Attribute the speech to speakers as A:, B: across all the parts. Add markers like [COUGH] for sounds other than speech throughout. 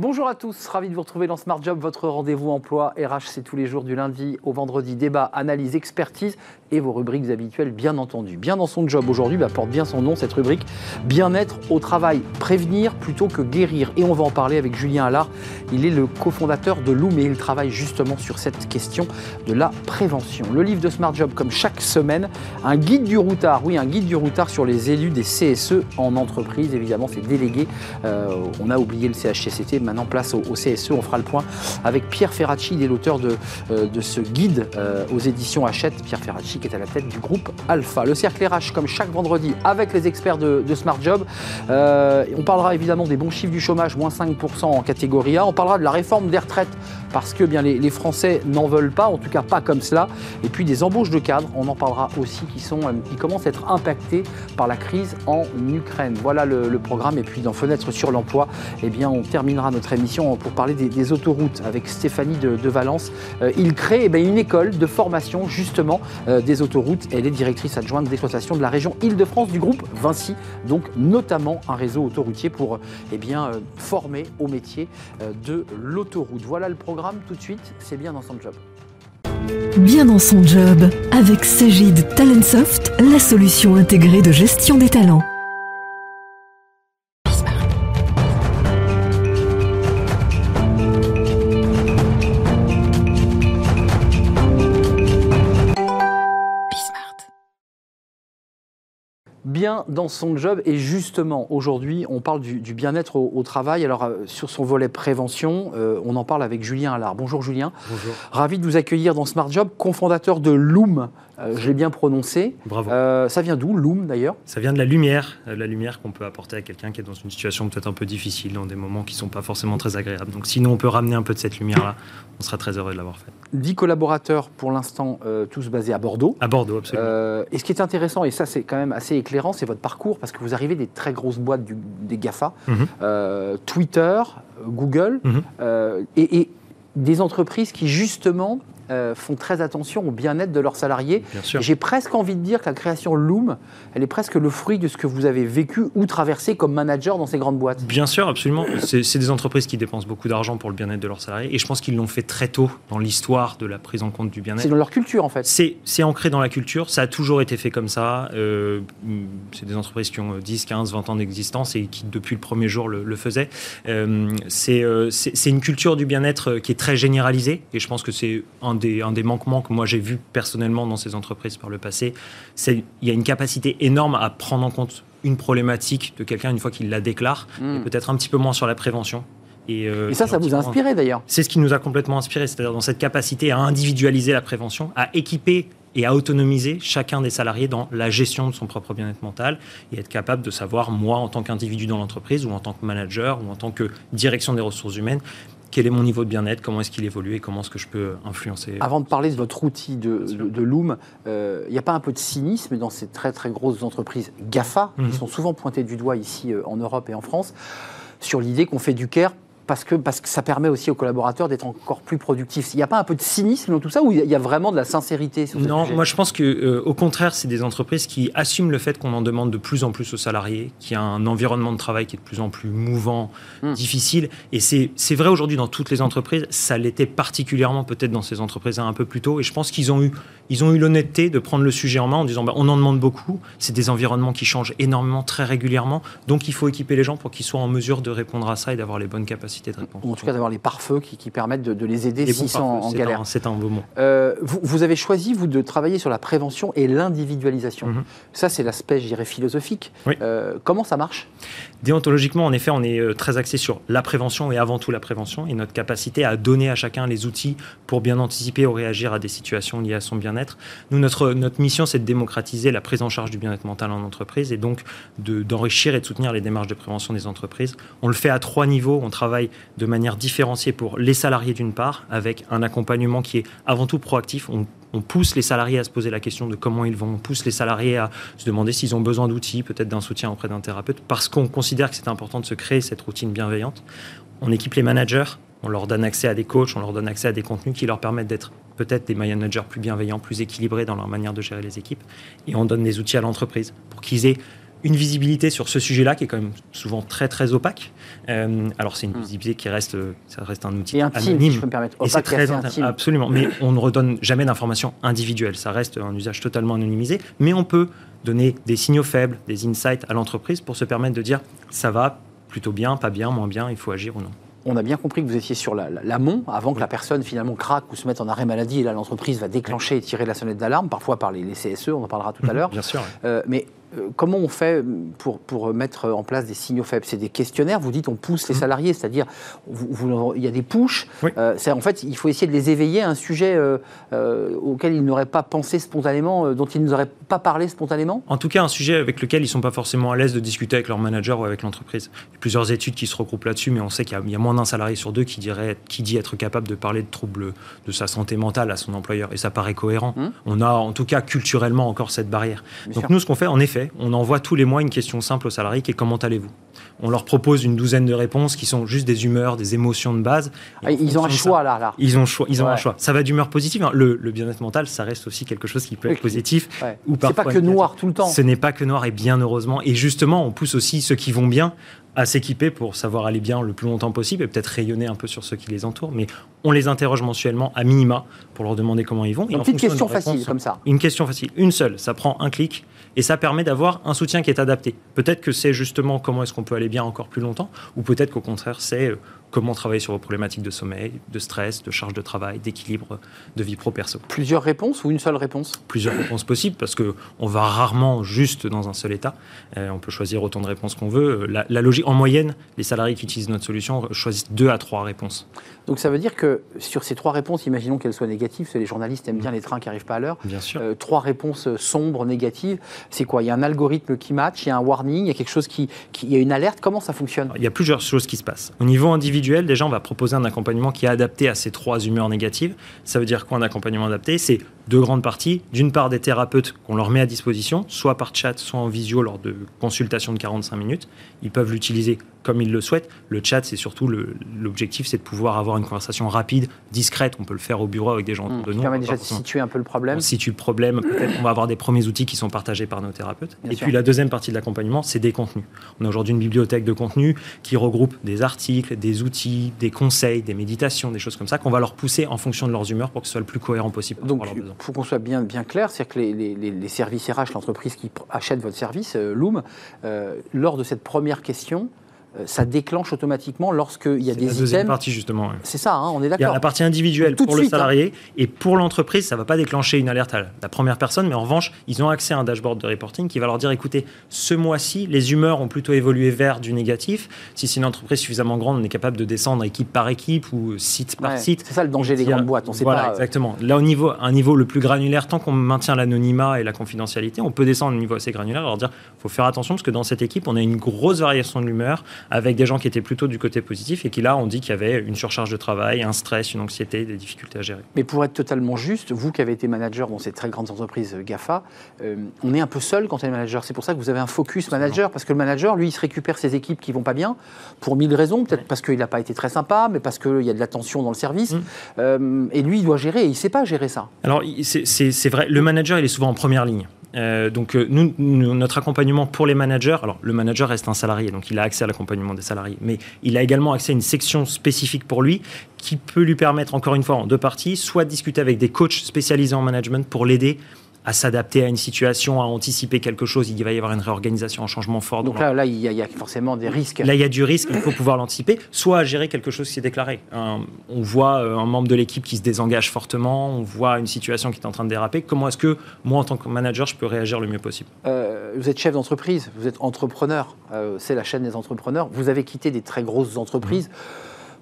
A: Bonjour à tous, ravi de vous retrouver dans Smart Job, votre rendez-vous emploi RH, c'est tous les jours du lundi au vendredi, débat, analyse, expertise et vos rubriques habituelles bien entendu. Bien dans son job aujourd'hui, bah, porte bien son nom cette rubrique, bien-être au travail, prévenir plutôt que guérir. Et on va en parler avec Julien Allard, il est le cofondateur de Loom et il travaille justement sur cette question de la prévention. Le livre de Smart Job comme chaque semaine, un guide du routard, oui un guide du routard sur les élus des CSE en entreprise, évidemment c'est délégué, euh, on a oublié le CHCCT, maintenant place au, CSE. On fera le point avec Pierre Ferracci, il est l'auteur de, euh, de, ce guide euh, aux éditions Hachette. Pierre Ferracci qui est à la tête du groupe Alpha. Le cercle RH, comme chaque vendredi, avec les experts de, Smart Job. Euh, on parlera évidemment des bons chiffres du chômage, moins 5% en catégorie A. On parlera de la réforme des retraites parce que bien, les, Français n'en veulent pas, en tout cas pas comme cela. Et puis des embauches de cadres, on en parlera aussi, qui, sont, qui commencent à être impactés par la crise en Ukraine. Voilà le, programme. Et puis dans Fenêtre sur l'emploi, eh bien, on terminera notre émission pour parler des, autoroutes avec Stéphanie de, Valence. Euh, il crée eh une école de formation justement euh, des autoroutes. Elle est directrice adjointe d'exploitation de la région Île-de-France du groupe Vinci, donc notamment un réseau autoroutier pour eh bien, euh, former au métier de l'autoroute. Voilà le programme tout de suite, c'est bien dans son job.
B: Bien dans son job, avec Sagid Talentsoft, la solution intégrée de gestion des talents.
A: Bien dans son job. Et justement, aujourd'hui, on parle du, bien-être au, travail. Alors, euh, sur son volet prévention, euh, on en parle avec Julien Allard. Bonjour Julien.
C: Bonjour.
A: Ravi de vous accueillir dans Smart Job, cofondateur de Loom. Euh, je l'ai bien prononcé.
C: Bravo.
A: ça vient d'où, Loom d'ailleurs?
C: Ça vient de la lumière, la lumière qu'on peut apporter à quelqu'un qui est dans une situation peut-être un peu difficile, dans des moments qui ne sont pas forcément très agréables. Donc, sinon, on peut ramener un peu de cette lumière-là, on sera très heureux de l'avoir fait.
A: 10 collaborateurs pour l'instant, tous basés à Bordeaux.
C: À Bordeaux, absolument.
A: et ce qui est intéressant, et ça c'est quand même assez éclairant, c'est votre parcours, parce que vous arrivez des très grosses boîtes des GAFA, mhm. euh, Twitter, Google, mhm. euh, et, des entreprises qui justement euh, font très attention au bien-être de leurs salariés. J'ai presque envie de dire que la création Loom, elle est presque le fruit de ce que vous avez vécu ou traversé comme manager dans ces grandes boîtes.
C: Bien sûr, absolument. C'est des entreprises qui dépensent beaucoup d'argent pour le bien-être de leurs salariés et je pense qu'ils l'ont fait très tôt dans l'histoire de la prise en compte du bien-être.
A: C'est dans leur culture en fait.
C: C'est ancré dans la culture, ça a toujours été fait comme ça. Euh, c'est des entreprises qui ont 10, 15, 20 ans d'existence et qui depuis le premier jour le, faisaient. Euh, c'est une culture du bien-être qui est très généralisée et je pense que c'est un des, un des manquements que moi j'ai vu personnellement dans ces entreprises par le passé, c'est il y a une capacité énorme à prendre en compte une problématique de quelqu'un une fois qu'il la déclare, hmm. et peut-être un petit peu moins sur la prévention.
A: Et, euh, ça, ça vous a inspiré d'ailleurs
C: C'est ce qui nous a complètement inspiré, c'est-à-dire dans cette capacité à individualiser la prévention, à équiper et à autonomiser chacun des salariés dans la gestion de son propre bien-être mental et être capable de savoir, moi, en tant qu'individu dans l'entreprise ou en tant que manager ou en tant que direction des ressources humaines, quel est mon niveau de bien-être, comment est-ce qu'il évolue et comment est-ce que je peux influencer.
A: Avant de parler de votre outil de, de, Loom, il euh, n'y a pas un peu de cynisme dans ces très très grosses entreprises GAFA, qui mhm. sont souvent pointées du doigt ici euh, en Europe et en France, sur l'idée qu'on fait du care parce que, parce que ça permet aussi aux collaborateurs d'être encore plus productifs. Il n'y a pas un peu de cynisme dans tout ça ou il y a vraiment de la sincérité sur
C: Non, moi je pense que euh, au contraire, c'est des entreprises qui assument le fait qu'on en demande de plus en plus aux salariés, qu'il y a un environnement de travail qui est de plus en plus mouvant, hmm. difficile. Et c'est vrai aujourd'hui dans toutes les entreprises, ça l'était particulièrement peut-être dans ces entreprises un peu plus tôt. Et je pense qu'ils ont eu ils ont eu l'honnêteté de prendre le sujet en main en disant bah, on en demande beaucoup, c'est des environnements qui changent énormément très régulièrement, donc il faut équiper les gens pour qu'ils soient en mesure de répondre à ça et d'avoir les bonnes capacités
A: en tout cas, d'avoir les pare-feux qui, permettent de, les aider s'ils sont en, galère.
C: C'est un beau mot.
A: Euh, vous, avez choisi, vous, de travailler sur la prévention et l'individualisation. Mhm. Ça, c'est l'aspect, je dirais, philosophique. Euh, comment ça marche?
C: Déontologiquement, en effet, on est euh, très axé sur la prévention et avant tout la prévention et notre capacité à donner à chacun les outils pour bien anticiper ou réagir à des situations liées à son bien-être. Nous, notre, notre mission, c'est de démocratiser la prise en charge du bien-être mental en entreprise et donc d'enrichir et de soutenir les démarches de prévention des entreprises. On le fait à trois niveaux. On travaille de manière différenciée pour les salariés d'une part, avec un accompagnement qui est avant tout proactif. Pousse les salariés à se poser la question de comment ils vont, on pousse les salariés à se demander s'ils ont besoin d'outils, peut-être d'un soutien auprès d'un thérapeute, parce qu'on considère que c'est important de se créer cette routine bienveillante. On équipe les managers, on leur donne accès à des coachs, on leur donne accès à des contenus qui leur permettent d'être peut-être des managers plus bienveillants, plus équilibrés dans leur manière de gérer les équipes. Et on donne des outils à l'entreprise pour qu'ils aient une visibilité sur ce sujet-là qui est quand même souvent très très opaque. Euh, alors c'est une
A: Hmm.
C: visibilité qui reste, euh, ça reste un outil
A: Et intime,
C: anonyme.
A: je peux me permettre.
C: Et c'est
A: Opaque et
C: très
A: assez
C: inti-
A: intime.
C: absolument. Mais on ne redonne jamais d'informations individuelles. Ça reste un usage totalement anonymisé. Mais on peut donner des signaux faibles, des insights à l'entreprise pour se permettre de dire ça va plutôt bien, pas bien, moins bien, il faut agir ou non.
A: On a bien compris que vous étiez sur la- la- l'amont, avant que la personne finalement craque ou se mette en arrêt maladie, et là l'entreprise va déclencher et tirer la sonnette d'alarme, parfois par les, les CSE, on en parlera tout à l'heure.
C: Bien sûr.
A: Euh, mais comment on fait pour, pour mettre en place des signaux faibles? C'est des questionnaires, vous dites on pousse les
C: Mhm.
A: salariés, c'est-à-dire il y a des pushes,
C: Oui.
A: Euh, en fait il faut essayer de les éveiller à un sujet euh, euh, auquel ils n'auraient pas pensé spontanément, euh, dont ils n'auraient pas parlé spontanément?
C: En tout cas, un sujet avec lequel ils ne sont pas forcément à l'aise de discuter avec leur manager ou avec l'entreprise. Il y a plusieurs études qui se regroupent là-dessus, mais on sait qu'il y a- il y, a moins d'un salarié sur deux qui, dirait, qui dit être capable de parler de troubles de sa santé mentale à son employeur. Et ça paraît cohérent.
A: Mhm.
C: On a en tout cas culturellement encore cette barrière.
A: Bien
C: Donc
A: sûr.
C: nous, ce qu'on fait, en effet, on envoie tous les mois une question simple aux salariés qui est comment allez-vous? On leur propose une douzaine de réponses qui sont juste des humeurs, des émotions de base.
A: Ah, Ils ont un
C: ça,
A: choix là, là.
C: Ils ont, choix, ils ont
A: Ouais.
C: un choix. Ça va d'humeur positive. hein. Le, le bien-être mental, ça reste aussi quelque chose qui peut être positif.
A: Ouais.
C: ou
A: C'est pas que noir tout le temps.
C: Ce n'est pas que noir et bien heureusement. Et justement, on pousse aussi ceux qui vont bien à s'équiper pour savoir aller bien le plus longtemps possible et peut-être rayonner un peu sur ceux qui les entourent. Mais on les interroge mensuellement à minima pour leur demander comment ils vont. Et
A: Une petite question facile comme ça.
C: Une question facile, une seule, ça prend un clic et ça permet d'avoir un soutien qui est adapté. Peut-être que c'est justement comment est-ce qu'on peut aller bien encore plus longtemps, ou peut-être qu'au contraire c'est euh, comment travailler sur vos problématiques de sommeil, de stress, de charge de travail, d'équilibre de vie pro-perso
A: Plusieurs réponses ou une seule réponse?
C: Plusieurs réponses possibles parce que on va rarement juste dans un seul état. Euh, on peut choisir autant de réponses qu'on veut. Euh, La, la logique, en moyenne, les salariés qui utilisent notre solution choisissent deux à trois réponses.
A: Donc ça veut dire que sur ces trois réponses, imaginons qu'elles soient négatives, parce que les journalistes aiment bien les trains qui n'arrivent pas à l'heure,
C: Bien sûr.
A: euh, trois réponses sombres, négatives, c'est quoi? Il y a un algorithme qui match, il y a un warning, il y a quelque chose qui, qui- il y a une alerte, comment ça fonctionne?
C: Il y a plusieurs choses qui se passent. Au niveau individuel, déjà, on va proposer un accompagnement qui est adapté à ces trois humeurs négatives. Ça veut dire quoi un accompagnement adapté? C'est deux grandes parties. D'une part, des thérapeutes qu'on leur met à disposition, soit par chat, soit en visio lors de consultations de 45 minutes. Ils peuvent l'utiliser comme ils le souhaitent. Le chat, c'est surtout l'objectif, c'est de pouvoir avoir une conversation rapide, discrète. On peut le faire au bureau avec des gens autour de nous.
A: permet
C: On va
A: déjà de situer un peu le problème.
C: on situe le problème, peut-être on va avoir des premiers outils qui sont partagés par nos thérapeutes.
A: Bien
C: et
A: sûr.
C: puis la deuxième partie de l'accompagnement, c'est des contenus. On a aujourd'hui une bibliothèque de contenus qui regroupe des articles, des outils, des conseils, des méditations, des choses comme ça qu'on va leur pousser en fonction de leurs humeurs pour que ce soit le plus cohérent possible.
A: Donc, pour qu'on soit bien, clair, c'est que les, les- services RH, l'entreprise qui achète votre service, euh, Loom, euh, lors de cette première question, ça déclenche automatiquement lorsqu'il y a
C: C'est la
A: des
C: deuxième
A: items.
C: partie justement. ouais.
A: C'est ça, hein, on est
C: Il y a
A: d'accord.
C: la partie individuelle pour le
A: suite, hein.
C: salarié et pour l'entreprise, ça ne va pas déclencher une alerte à la première personne, mais en revanche, ils ont accès à un dashboard de reporting qui va leur dire écoutez, ce mois-ci, les humeurs ont plutôt évolué vers du négatif. Si c'est une entreprise suffisamment grande, on est capable de descendre équipe par équipe ou site par
A: Ouais,
C: site.
A: C'est ça le danger des grandes boîtes. On sait
C: voilà,
A: pas. euh,
C: exactement. Là, au niveau, un niveau le plus granulaire, tant qu'on maintient l'anonymat et la confidentialité, on peut descendre au niveau assez granulaire et leur dire faut faire attention parce que dans cette équipe, on a une grosse variation de l'humeur avec des gens qui étaient plutôt du côté positif et qui là, on dit qu'il y avait une surcharge de travail, un stress, une anxiété, des difficultés à gérer.
A: Mais pour être totalement juste, vous qui avez été manager dans ces très grandes entreprises euh, GAFA, euh, on est un peu seul quand on est manager. C'est pour ça que vous avez un focus manager, parce que le manager, lui, il se récupère ses équipes qui vont pas bien, pour mille raisons, peut-être parce qu'il n'a pas été très sympa, mais parce qu'il y a de la tension dans le service.
C: Mm.
A: Euh, et lui, il doit gérer, et il ne sait pas gérer ça.
C: Alors, c'est vrai, le manager, il est souvent en première ligne. Euh, donc, euh, notre accompagnement pour les managers, alors le manager reste un salarié, donc il a accès à l'accompagnement des salariés, mais il a également accès à une section spécifique pour lui qui peut lui permettre, encore une fois, en deux parties, soit de discuter avec des coachs spécialisés en management pour l'aider à s'adapter à une situation, à anticiper quelque chose. Il va y avoir une réorganisation, un changement fort.
A: Donc là, là il, y a, il y a forcément des risques.
C: Là, il y a du risque, il faut pouvoir l'anticiper, soit à gérer quelque chose qui s'est déclaré. Un- on voit euh, un membre de l'équipe qui se désengage fortement, on voit une situation qui est en train de déraper. Comment est-ce que moi, en tant que manager, je peux réagir le mieux possible?
A: Euh, vous êtes chef d'entreprise, vous êtes entrepreneur, euh, c'est la chaîne des entrepreneurs. Vous avez quitté des très grosses entreprises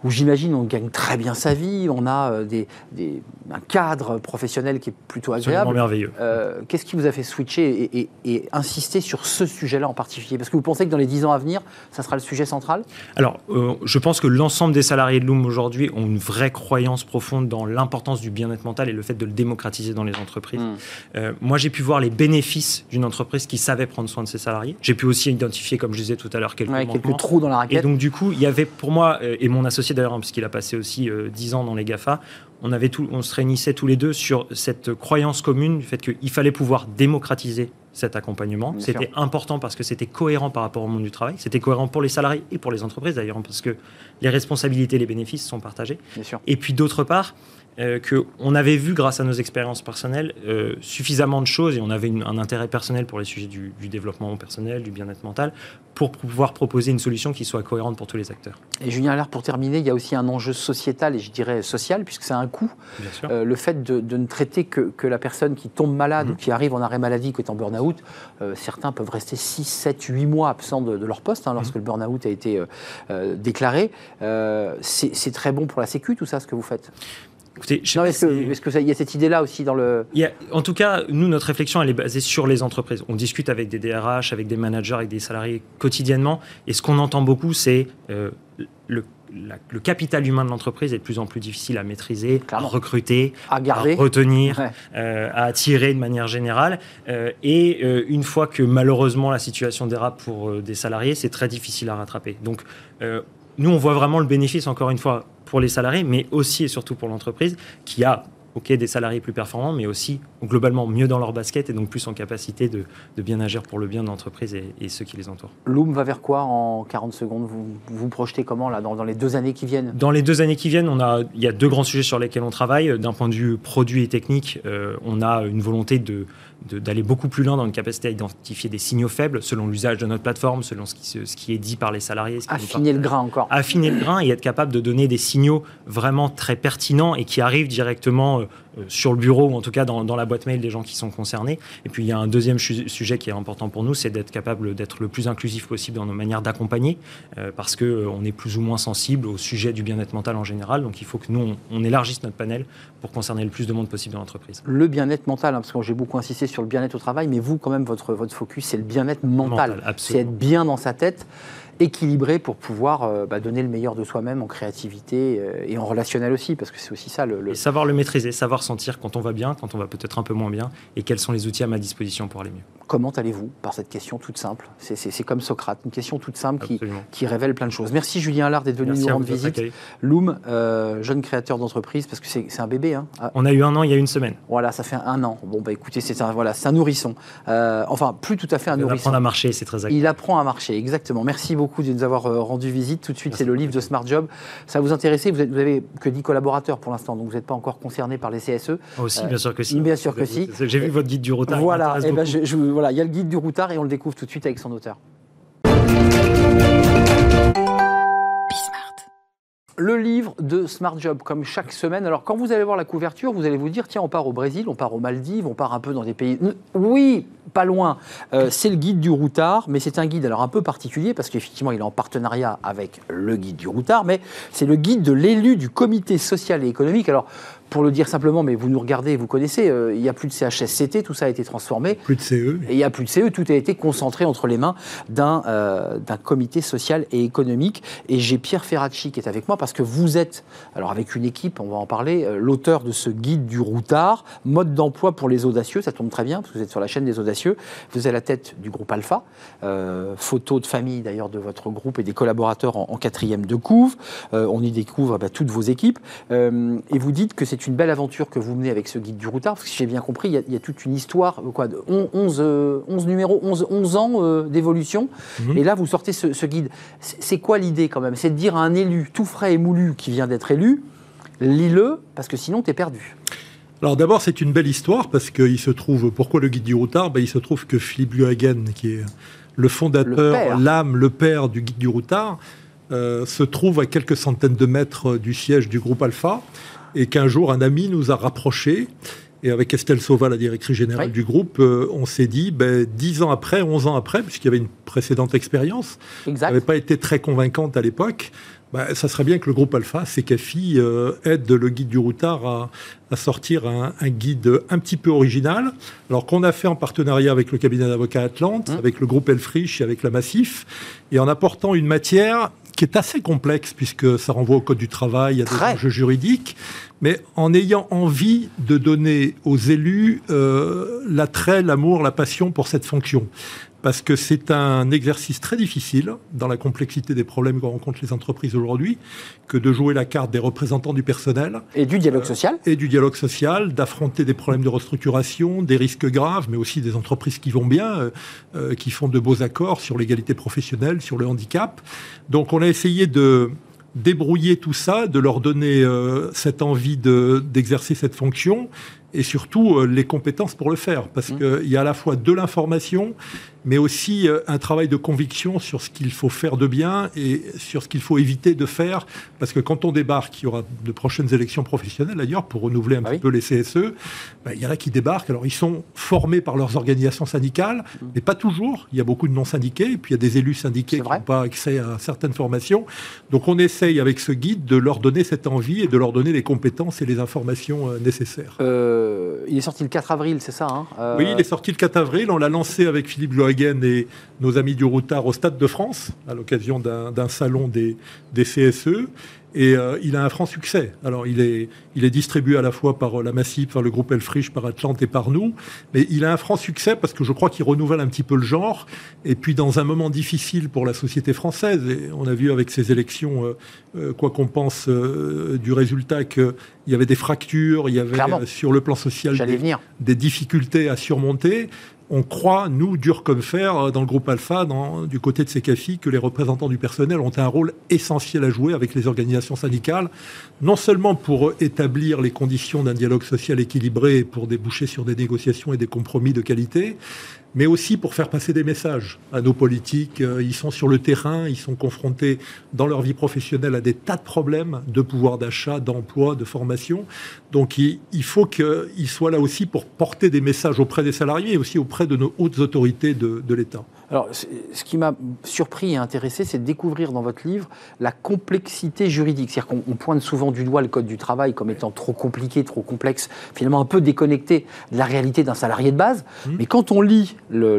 A: où j'imagine on gagne très bien sa vie, on a euh, des, des- un cadre professionnel qui est plutôt
C: Absolument
A: agréable.
C: merveilleux.
A: Euh, Qu'est-ce qui vous a fait switcher et, et- et insister sur ce sujet-là en particulier? Parce que vous pensez que dans les 10 ans à venir, ça sera le sujet central?
C: Alors, euh, je pense que l'ensemble des salariés de Loom aujourd'hui ont une vraie croyance profonde dans l'importance du bien-être mental et le fait de le démocratiser dans les entreprises.
A: Mm.
C: Euh, moi, j'ai pu voir les bénéfices d'une entreprise qui savait prendre soin de ses salariés. J'ai pu aussi identifier, comme je disais tout à l'heure, quelques
A: Ouais. Quelques trous dans la
C: Et
A: raquette.
C: donc, du coup, il y avait pour moi, et mon associé d'ailleurs, hein, puisqu'il a passé aussi euh, 10 ans dans les GAFA, on, avait tout, on se réunissait tous les deux sur cette croyance commune du fait qu'il fallait pouvoir démocratiser cet accompagnement. C'était important parce que c'était cohérent par rapport au monde du travail. C'était cohérent pour les salariés et pour les entreprises d'ailleurs, parce que les responsabilités et les bénéfices sont partagés. Et puis d'autre part, euh, qu'on avait vu grâce à nos expériences personnelles euh, suffisamment de choses et on avait un intérêt personnel pour les sujets du, développement personnel, du bien-être mental, pour pouvoir proposer une solution qui soit cohérente pour tous les acteurs.
A: Et Julien Allaire, pour terminer, il y a aussi un enjeu sociétal et je dirais social, puisque c'est un coût. Euh, le fait de, ne traiter que, la personne qui tombe malade ou mhm. qui arrive en arrêt maladie, qui est en burn-out, certains peuvent rester 6, 7, 8 mois absents de, leur poste hein, lorsque mhm. le burn-out a été déclaré. c'est très bon pour la Sécu, tout ça, ce que vous faites?
C: Écoutez,
A: est-ce qu'il y a cette idée-là aussi dans le...
C: en tout cas, nous, notre réflexion, elle est basée sur les entreprises. On discute avec des DRH, avec des managers, avec des salariés quotidiennement. Et ce qu'on entend beaucoup, c'est euh, le, le, capital humain de l'entreprise est de plus en plus difficile à maîtriser, à recruter,
A: à, garder.
C: retenir, euh, à attirer de manière générale. Euh, et une fois que malheureusement la situation dérape pour des salariés, c'est très difficile à rattraper. Donc, nous, on voit vraiment le bénéfice, encore une fois, pour les salariés, mais aussi et surtout pour l'entreprise qui a ok, des salariés plus performants, mais aussi globalement mieux dans leur basket et donc plus en capacité de, bien agir pour le bien de l'entreprise et, ceux qui les entourent.
A: Loom va vers quoi en 40 secondes? Vous, vous projetez comment là, dans, les deux années qui viennent?
C: Dans les deux années qui viennent, on a, il y a deux grands sujets sur lesquels on travaille. D'un point de vue produit et technique, euh, on a une volonté de d'aller beaucoup plus loin dans une capacité à identifier des signaux faibles selon l'usage de notre plateforme, selon ce qui, ce qui, est dit par les salariés.
A: Affiner le grain encore.
C: Affiner le grain et être capable de donner des signaux vraiment très pertinents et qui arrivent directement euh, sur le bureau ou en tout cas dans, dans, la boîte mail des gens qui sont concernés. Et puis il y a un deuxième sujet qui est important pour nous, c'est d'être capable d'être le plus inclusif possible dans nos manières d'accompagner euh, parce qu'on on est plus ou moins sensible au sujet du bien-être mental en général. Donc il faut que nous, on, on, élargisse notre panel pour concerner le plus de monde possible dans l'entreprise.
A: Le bien-être mental, hein, parce que j'ai beaucoup insisté sur le bien-être au travail, mais vous, quand même, votre, votre focus, c'est le bien-être mental. c'est être bien dans sa tête équilibré pour pouvoir euh, bah, donner le meilleur de soi-même en créativité euh, et en relationnel aussi, parce que c'est aussi ça le,
C: savoir le maîtriser, savoir sentir quand on va bien, quand on va peut-être un peu moins bien, et quels sont les outils à ma disposition pour aller mieux.
A: Comment allez-vous Par cette question toute simple? C'est comme Socrate, une question toute simple qui, qui, révèle plein de choses. Merci Julien Allard d'être venu nous rendre visite. Loom, euh, jeune créateur d'entreprise, parce que c'est un bébé. Hein.
C: On a eu un an il y a une semaine.
A: Voilà, ça fait un an. Bon, bah écoutez, c'est un, voilà, un nourrisson. enfin, plus tout à fait un nourrisson.
C: Il apprend à marcher, c'est très
A: agréable. Il apprend à marcher, exactement. Merci beaucoup de nous avoir rendu visite. Tout de suite, c'est le livre de Smart Job. Ça vous intéressait vous, vous avez que 10 collaborateurs pour l'instant, donc vous n'êtes pas encore concerné par les CSE.
C: Aussi, bien sûr que si.
A: Bien sûr que si.
C: J'ai vu votre guide du routard.
A: Voilà, eh ben je, voilà, il y a le guide du routard et on le découvre tout de suite avec son auteur. Le livre de Smart Job, comme chaque semaine. Alors, quand vous allez voir la couverture, vous allez vous dire tiens, on part au Brésil, on part aux Maldives, on part un peu dans des pays. Oui, pas loin. Euh, c'est le guide du routard, mais c'est un guide alors un peu particulier parce qu'effectivement, il est en partenariat avec le guide du routard, mais c'est le guide de l'élu du comité social et économique. Alors, pour le dire simplement, mais vous nous regardez, vous connaissez, euh, il n'y a plus de CHSCT, tout ça a été transformé.
D: Plus de CE.
A: Et il n'y a plus de CE, tout a été concentré entre les mains d'un euh, comité social et économique. Et j'ai Pierre Ferracci qui est avec moi parce que vous êtes, alors avec une équipe, on va en parler, euh, l'auteur de ce guide du routard, mode d'emploi pour les audacieux, ça tombe très bien parce que vous êtes sur la chaîne des audacieux. Vous êtes à la tête du groupe Alpha, photo de famille d'ailleurs de votre groupe et des collaborateurs en, quatrième de couve. on y découvre bah, toutes vos équipes. et vous dites que c'est c'est une belle aventure que vous menez avec ce guide du routard, parce que si j'ai bien compris, il y, a, toute une histoire, euh, quoi, de 11, 11 euh, numéros, 11, 11 ans euh, d'évolution. Mhm. Et là, vous sortez ce, guide. C'est quoi l'idée quand même? C'est de dire à un élu tout frais et moulu qui vient d'être élu, lis-le, parce que sinon, tu es perdu.
D: Alors d'abord, c'est une belle histoire, parce qu'il se trouve, pourquoi le guide du routard? Ben, Il se trouve que Philippe Luhagen, qui est le fondateur, l'âme, le père du guide du routard, se trouve à quelques centaines de mètres du siège du groupe Alpha et qu'un jour, un ami nous a rapprochés. Et avec Estelle Sauva, la directrice générale du groupe, euh, on s'est dit, ben, 10 ans après, 11 ans après, puisqu'il y avait une précédente expérience, qui n'avait pas été très convaincante à l'époque, ben, ça serait bien que le groupe Alpha, CKFI, euh, aide le guide du routard à, sortir un, guide un petit peu original, alors qu'on a fait en partenariat avec le cabinet d'avocats Atlante, mmh. avec le groupe Elfrich et avec la Massif, et en apportant une matière qui est assez complexe puisque ça renvoie au code du travail, a des enjeux juridiques, mais en ayant envie de donner aux élus euh, l'attrait, l'amour, la passion pour cette fonction. Parce que c'est un exercice très difficile dans la complexité des problèmes que rencontrent les entreprises aujourd'hui, que de jouer la carte des représentants du personnel.
A: Et du dialogue social.
D: et du dialogue social, d'affronter des problèmes de restructuration, des risques graves, mais aussi des entreprises qui vont bien, qui font de beaux accords sur l'égalité professionnelle, sur le handicap. Donc on a essayé de débrouiller tout ça, de leur donner euh, cette envie d'exercer cette fonction et surtout euh, les compétences pour le faire. Parce mmh. qu'il y a à la fois de l'information, mais aussi euh, un travail de conviction sur ce qu'il faut faire de bien et sur ce qu'il faut éviter de faire. Parce que quand on débarque, il y aura de prochaines élections professionnelles d'ailleurs pour renouveler un ah petit peu les CSE. Ben, il y en a qui débarquent. Alors ils sont formés par leurs organisations syndicales, mmh. mais pas toujours. Il y a beaucoup de non-syndiqués, et puis il y a des élus syndiqués qui n'ont pas accès à certaines formations. Donc on essaye avec ce guide de leur donner cette envie et de leur donner les compétences et les informations euh, nécessaires.
A: Euh, il est sorti le 4 avril, c'est ça hein?
D: Oui, il est sorti le 4 avril. On l'a lancé avec Philippe Et nos amis du Routard au Stade de France, à l'occasion d'un salon des, des CSE. Et euh, il a un franc succès. Alors, il est, il est distribué à la fois par euh, la Massif, par le groupe Elfrich, par Atlante et par nous. Mais il a un franc succès parce que je crois qu'il renouvelle un petit peu le genre. Et puis, dans un moment difficile pour la société française, et on a vu avec ces élections, euh, quoi qu'on pense du résultat, qu'il y avait des fractures, il y avait sur le plan social des, des difficultés à surmonter on croit, nous, dur comme fer, euh, dans le groupe Alpha, du côté de ces CAFI, que les représentants du personnel ont un rôle essentiel à jouer avec les organisations syndicales, non seulement pour établir les conditions d'un dialogue social équilibré pour déboucher sur des négociations et des compromis de qualité, mais aussi pour faire passer des messages à nos politiques. Euh, ils sont sur le terrain, ils sont confrontés dans leur vie professionnelle à des tas de problèmes de pouvoir d'achat, d'emploi, de formation. Donc il, faut qu'ils soient là aussi pour porter des messages auprès des salariés et aussi auprès de nos hautes autorités de, de l'État.
A: Alors, ce qui m'a surpris et intéressé, c'est de découvrir dans votre livre la complexité juridique. C'est-à-dire qu'on pointe souvent du doigt le Code du travail comme étant trop compliqué, trop complexe, finalement un peu déconnecté de la réalité d'un salarié de base. Mmh. Mais quand on lit le,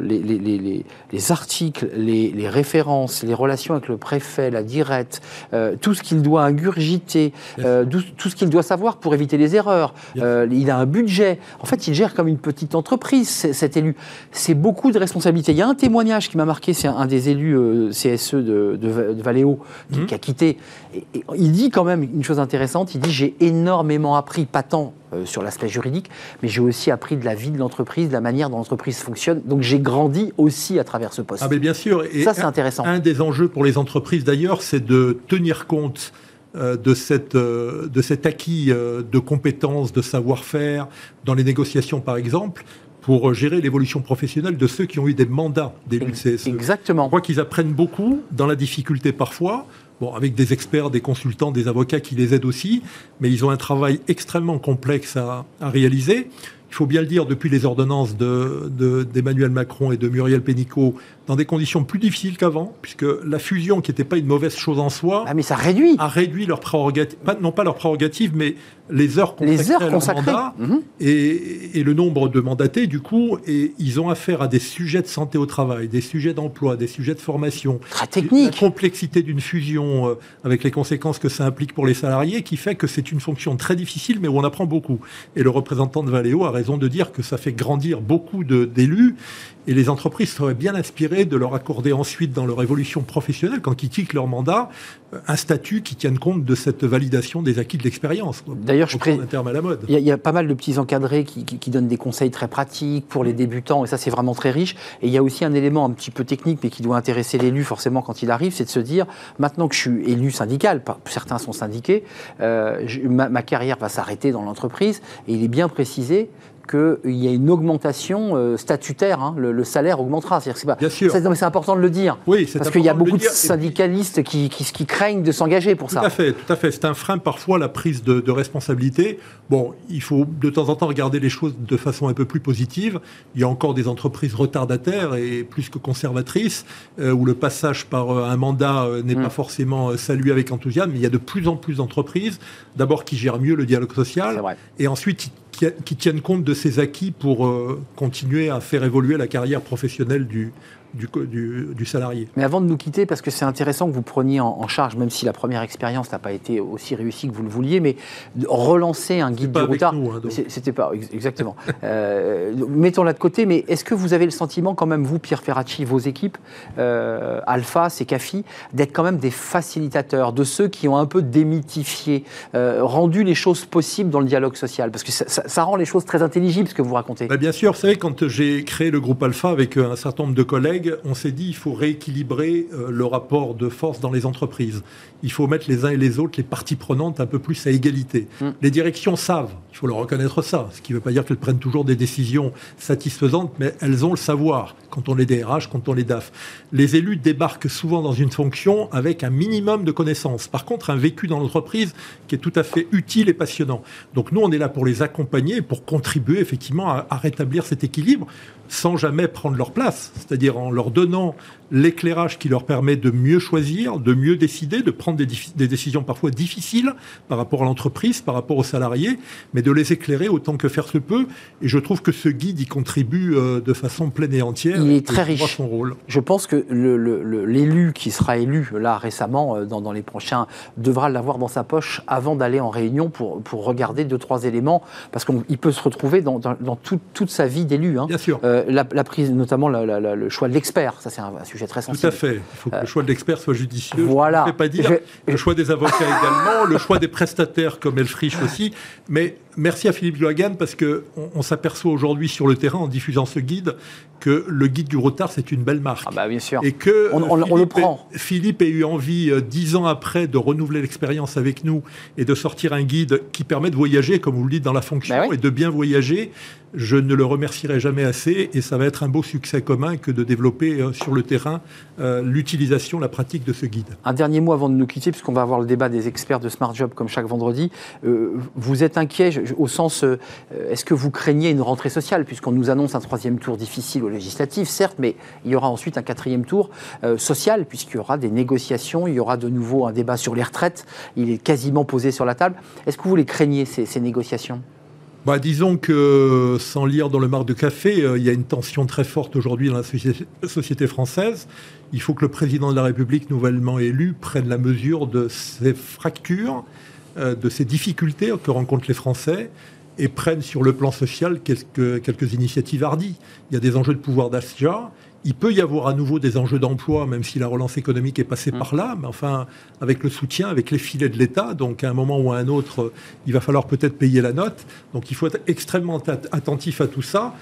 A: les, articles, les, références, les relations avec le préfet, la directe, euh, tout ce qu'il doit ingurgiter, euh, tout ce qu'il doit savoir pour éviter les erreurs, euh, il a un budget. En fait, il gère comme une petite entreprise, cet élu. C'est beaucoup de responsabilités a un témoignage qui m'a marqué, c'est un, des élus euh, CSE de, de, Valéo mmh. qui, a quitté. Et, il dit quand même une chose intéressante, il dit j'ai énormément appris, pas tant euh, sur l'aspect juridique, mais j'ai aussi appris de la vie de l'entreprise, de la manière dont l'entreprise fonctionne. Donc j'ai grandi aussi à travers ce poste.
D: Ah mais bien sûr.
A: Et ça c'est intéressant.
D: Un des enjeux pour les entreprises d'ailleurs, c'est de tenir compte euh, de, cette, de cet acquis de compétences, de savoir-faire dans les négociations par exemple, pour gérer l'évolution professionnelle de ceux qui ont eu des mandats d'élus CSE.
A: Exactement.
D: Je crois qu'ils apprennent beaucoup dans la difficulté parfois, bon, avec des experts, des consultants, des avocats qui les aident aussi, mais ils ont un travail extrêmement complexe à, à réaliser. Il faut bien le dire, depuis les ordonnances d'Emmanuel de, Macron et de Muriel Pénicaud, dans des conditions plus difficiles qu'avant, puisque la fusion, qui n'était pas une mauvaise chose en soi,
A: ah, mais ça réduit.
D: a réduit leurs prérogatives, non pas leurs prérogatives, mais les heures consacrées,
A: les heures à leur mandat
D: mhm. et, le nombre de mandatés, du coup, et ils ont affaire à des sujets de santé au travail, des sujets d'emploi, des sujets de formation.
A: Très technique.
D: La complexité d'une fusion euh, avec les conséquences que ça implique pour les salariés, qui fait que c'est une fonction très difficile, mais où on apprend beaucoup. Et le représentant de Valeo a raison de dire que ça fait grandir beaucoup d'élus et les entreprises seraient bien inspirées de leur accorder ensuite dans leur évolution professionnelle, quand ils quittent leur mandat, euh, un statut qui tienne compte de cette validation des acquis de l'expérience.
A: D'ailleurs, je
D: terme à la mode.
A: Il y, a pas mal de petits encadrés qui, qui, donnent des conseils très pratiques pour les débutants, et ça c'est vraiment très riche. Et il y a aussi un élément un petit peu technique, mais qui doit intéresser l'élu forcément quand il arrive, c'est de se dire, maintenant que je suis élu syndical, certains sont syndiqués, euh, ma, ma carrière va s'arrêter dans l'entreprise, et il est bien précisé qu'il y a une augmentation euh, statutaire, hein, le, salaire augmentera. C'est pas,
D: Bien sûr.
A: C'est important de le dire.
D: Oui,
A: parce qu'il y a beaucoup de syndicalistes qui, qui, craignent de s'engager pour
D: tout
A: ça.
D: Tout à fait, tout à fait. C'est un frein parfois la prise de, responsabilité. Bon, il faut de temps en temps regarder les choses de façon un peu plus positive. Il y a encore des entreprises retardataires et plus que conservatrices, euh, où le passage par euh, un mandat n'est pas mm. forcément salué avec enthousiasme. Mais il y a de plus en plus d'entreprises, d'abord qui gèrent mieux le dialogue social, et ensuite qui, tiennent compte de ces acquis pour euh, continuer à faire évoluer la carrière professionnelle du, du, salarié.
A: Mais avant de nous quitter, parce que c'est intéressant que vous preniez en, charge, même si la première expérience n'a pas été aussi réussie que vous le vouliez, mais relancer un guide du routard.
D: Hein,
A: c'était pas exactement. [LAUGHS] euh, Mettons-la de côté, mais est-ce que vous avez le sentiment, quand même, vous, Pierre Ferracci, vos équipes, euh, Alpha, CAFI, d'être quand même des facilitateurs, de ceux qui ont un peu démythifié, euh, rendu les choses possibles dans le dialogue social? Parce que ça, rend les choses très intelligibles, ce que vous racontez.
D: Bah, bien sûr, vous savez, quand j'ai créé le groupe Alpha avec un certain nombre de collègues, on s'est dit il faut rééquilibrer euh, le rapport de force dans les entreprises. Il faut mettre les uns et les autres, les parties prenantes, un peu plus à égalité. Mm. Les directions savent, il faut le reconnaître ça, ce qui ne veut pas dire qu'elles prennent toujours des décisions satisfaisantes, mais elles ont le savoir quand on est DRH, quand on est DAF. Les élus débarquent souvent dans une fonction avec un minimum de connaissances. Par contre, un vécu dans l'entreprise qui est tout à fait utile et passionnant. Donc nous, on est là pour les accompagner, pour contribuer effectivement à rétablir cet équilibre sans jamais prendre leur place, c'est-à-dire en leur donnant l'éclairage qui leur permet de mieux choisir, de mieux décider, de prendre des, décisions parfois difficiles par rapport à l'entreprise, par rapport aux salariés, mais de les éclairer autant que faire se peut. Et je trouve que ce guide y contribue euh, de façon pleine et entière.
A: Il est très riche. Son rôle. Je pense que l'élu qui sera élu là récemment, euh, dans, les prochains, devra l'avoir dans sa poche avant d'aller en réunion pour, pour regarder deux, trois éléments, parce qu'il peut se retrouver dans, toute sa vie d'élu.
D: Hein. Bien sûr. Euh,
A: la, prise, notamment le choix de l'expert, ça c'est un, sujet très sensible.
D: Tout à fait. Il faut que le choix de l'expert soit judicieux. Voilà. Je ne pas dire. Le choix des avocats [LAUGHS] également, le choix des prestataires comme Elfrich aussi. Mais merci à Philippe Johagan parce que on, s'aperçoit aujourd'hui sur le terrain en diffusant ce guide que le guide du retard c'est une belle marque.
A: Ah bah bien sûr.
D: Et que
A: on, on, le prend.
D: Philippe a eu envie euh, dix ans après de renouveler l'expérience avec nous et de sortir un guide qui permet de voyager comme vous le dites dans la fonction bah et de bien voyager. Je ne le remercierai jamais assez et ça va être un beau succès commun que de développer euh, sur le terrain euh, l'utilisation, la pratique de ce guide.
A: Un dernier mot avant de nous quitter, puisqu'on va avoir le débat des experts de Smart Job comme chaque vendredi. vous êtes inquiet, au sens, euh, est-ce que vous craignez une rentrée sociale, puisqu'on nous annonce un troisième tour difficile au législatif, certes, mais il y aura ensuite un quatrième tour euh, social, puisqu'il y aura des négociations, il y aura de nouveau un débat sur les retraites, il est quasiment posé sur la table. Est-ce que vous les craignez, ces, négociations?
D: Bah, disons que, sans lire dans le marc de café, euh, il y a une tension très forte aujourd'hui dans la société, française. Il faut que le président de la République nouvellement élu prenne la mesure de ces fractures, euh, de ces difficultés que rencontrent les Français et prennent sur le plan social quelques, quelques initiatives hardies. Il y a des enjeux de pouvoir d'achat. Il peut y avoir à nouveau des enjeux d'emploi, même si la relance économique est passée mmh. par là, mais enfin, avec le soutien, avec les filets de l'État. Donc, à un moment ou à un autre, il va falloir peut-être payer la note. Donc, il faut être extrêmement attentif à tout ça.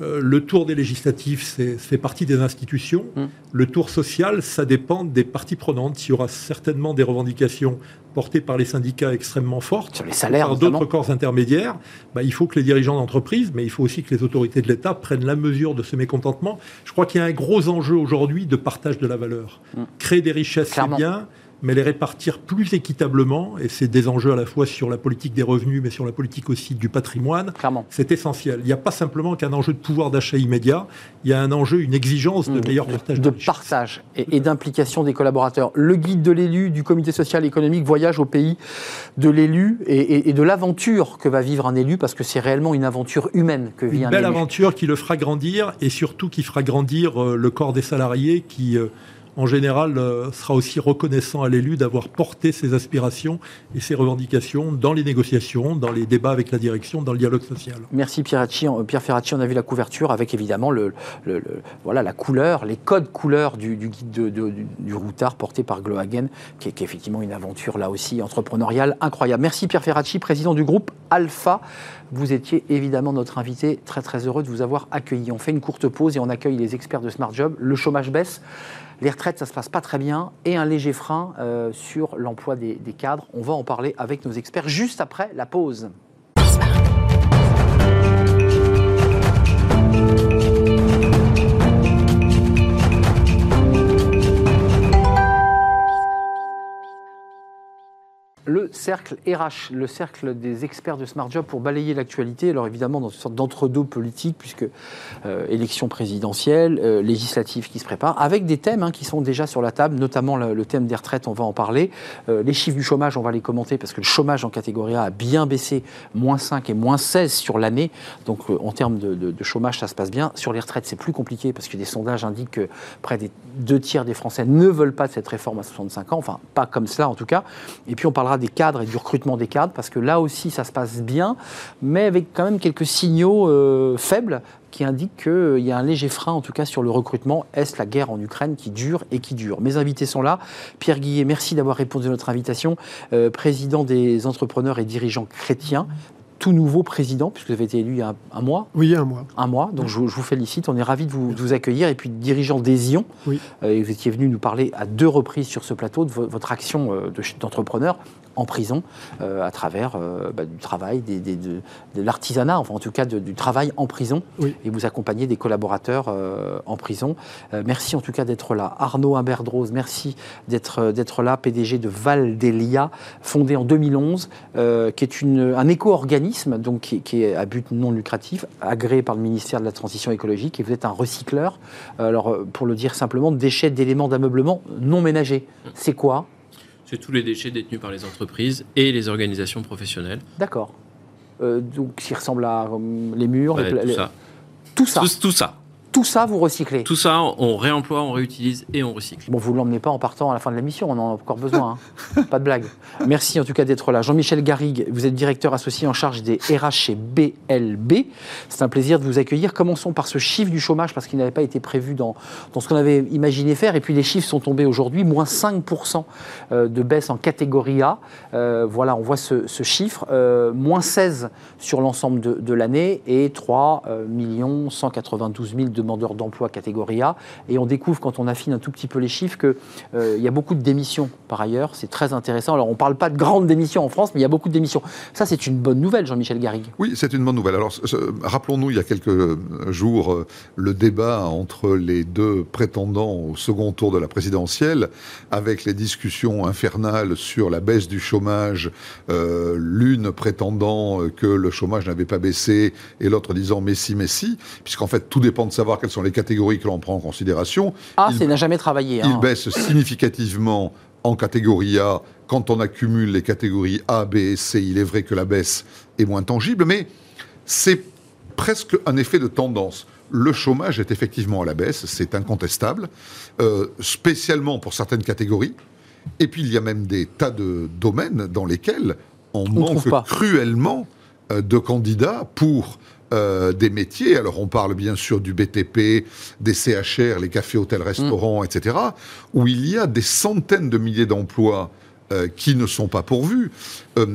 D: Euh, le tour des législatives, c'est fait partie des institutions. Mmh. Le tour social, ça dépend des parties prenantes. Il y aura certainement des revendications portées par les syndicats extrêmement fortes,
A: sur les salaires,
D: par d'autres corps intermédiaires. Bah, il faut que les dirigeants d'entreprise, mais il faut aussi que les autorités de l'État prennent la mesure de ce mécontentement. Je crois qu'il y a un gros enjeu aujourd'hui de partage de la valeur. Mmh. Créer des richesses, c'est bien mais les répartir plus équitablement, et c'est des enjeux à la fois sur la politique des revenus, mais sur la politique aussi du patrimoine, c'est essentiel. Il n'y a pas simplement qu'un enjeu de pouvoir d'achat immédiat, il y a un enjeu, une exigence de mmh. meilleur partage.
A: De, partage et, d'implication des collaborateurs. Le guide de l'élu du comité social et économique voyage au pays de l'élu et, de l'aventure que va vivre un élu, parce que c'est réellement une aventure humaine que vit
D: un
A: élu. Une
D: belle aventure qui le fera grandir, et surtout qui fera grandir euh, le corps des salariés qui... Euh, en général, euh, sera aussi reconnaissant à l'élu d'avoir porté ses aspirations et ses revendications dans les négociations, dans les débats avec la direction, dans le dialogue social.
A: Merci Pierre, Ferracci. On a vu la couverture avec évidemment la couleur, les codes couleurs du, guide du, routard porté par Glohagen, qui est, qui est, effectivement une aventure là aussi entrepreneuriale incroyable. Merci Pierre Ferracci, président du groupe Alpha. Vous étiez évidemment notre invité, très très heureux de vous avoir accueilli. On fait une courte pause et on accueille les experts de Smart Job. Le chômage baisse les retraites, ça se passe pas très bien, et un léger frein euh, sur l'emploi des cadres. On va en parler avec nos experts juste après la pause. Le cercle RH, le cercle des experts de Smart Job pour balayer l'actualité. Alors évidemment, dans une sorte d'entre-deux politique, puisque euh, élection présidentielle, euh, législative qui se prépare, avec des thèmes hein, qui sont déjà sur la table, notamment le, thème des retraites, on va en parler. Euh, les chiffres du chômage, on va les commenter, parce que le chômage en catégorie A a bien baissé, moins 5 et moins 16 sur l'année. Donc en termes de, de, chômage, ça se passe bien. Sur les retraites, c'est plus compliqué, parce que des sondages indiquent que près des deux tiers des Français ne veulent pas de cette réforme à 65 ans, enfin pas comme cela en tout cas. Et puis on parlera des cadres et du recrutement des cadres, parce que là aussi ça se passe bien, mais avec quand même quelques signaux euh, faibles qui indiquent qu'il y a un léger frein, en tout cas, sur le recrutement. Est-ce la guerre en Ukraine qui dure et qui dure Mes invités sont là. Pierre Guillet, merci d'avoir répondu à notre invitation. Euh, président des entrepreneurs et dirigeants chrétiens tout nouveau président, puisque vous avez été élu il y a un, mois.
E: Oui, un mois.
A: Un mois, donc je, vous félicite. On est ravis de vous, accueillir. Et puis, dirigeant d'Esion, oui. Euh, vous étiez venu nous parler à deux reprises sur ce plateau de votre action euh, d'entrepreneur en prison euh, à travers euh, bah, du travail, des, de, l'artisanat, enfin en tout cas du travail en prison. Et vous accompagnez des collaborateurs euh, en prison. merci en tout cas d'être là. Arnaud Imberdrose, merci d'être là, PDG de Valdelia, fondé en 2011, qui est une, un éco-organisme donc, qui, qui, est à but non lucratif, agréé par le ministère de la Transition écologique. Et vous êtes un recycleur. alors, pour le dire simplement, déchets d'éléments d'ameublement non ménagers. C'est quoi?
F: C'est tous les déchets détenus par les entreprises et les organisations professionnelles.
A: D'accord. Euh, donc, qui ressemble à euh, les murs,
F: les, tout, ça.
A: tout ça.
F: tout ça.
A: Tout ça, vous recyclez
F: Tout ça, on réemploie, on réutilise et on recycle.
A: Bon, vous ne l'emmenez pas en partant à la fin de l'émission, on en a encore besoin. Hein. [LAUGHS] pas de blague. Merci en tout cas d'être là. Jean-Michel Garrigue, vous êtes directeur associé en charge des RH chez BLB. C'est un plaisir de vous accueillir. Commençons par ce chiffre du chômage, parce qu'il n'avait pas été prévu dans, dans ce qu'on avait imaginé faire. Et puis les chiffres sont tombés aujourd'hui, moins 5% euh, de baisse en catégorie A. Euh, voilà, on voit ce, chiffre. Euh, moins 16 sur l'ensemble de, de l'année et 3 192 000 demandeurs d'emploi catégorie A. Et on découvre, quand on affine un tout petit peu les chiffres, qu'il euh, y a beaucoup de démissions par ailleurs. C'est très intéressant. Alors, on ne parle pas de grandes démissions en France, mais il y a beaucoup de démissions. Ça, c'est une bonne nouvelle, Jean-Michel Garrigue.
G: Oui, c'est une bonne nouvelle. Alors, rappelons-nous, il y a quelques jours, euh, le débat entre les deux prétendants au second tour de la présidentielle, avec les discussions infernales sur la baisse du chômage, euh, l'une prétendant que le chômage n'avait pas baissé et l'autre disant mais si, mais si, puisqu'en fait, tout dépend de savoir quelles sont les catégories que l'on prend en considération.
A: Ah, c'est n'a jamais travaillé.
G: Hein. Il baisse significativement en catégorie A. Quand on accumule les catégories A, B et C, il est vrai que la baisse est moins tangible, mais c'est presque un effet de tendance. Le chômage est effectivement à la baisse, c'est incontestable, euh, spécialement pour certaines catégories. Et puis il y a même des tas de domaines dans lesquels on, manque cruellement euh, de candidats pour euh, des métiers. Alors on parle bien sûr du BTP, des CHR, les cafés, hôtels, restaurants, etc., où il y a des centaines de milliers d'emplois euh, qui ne sont pas pourvus.
A: Euh,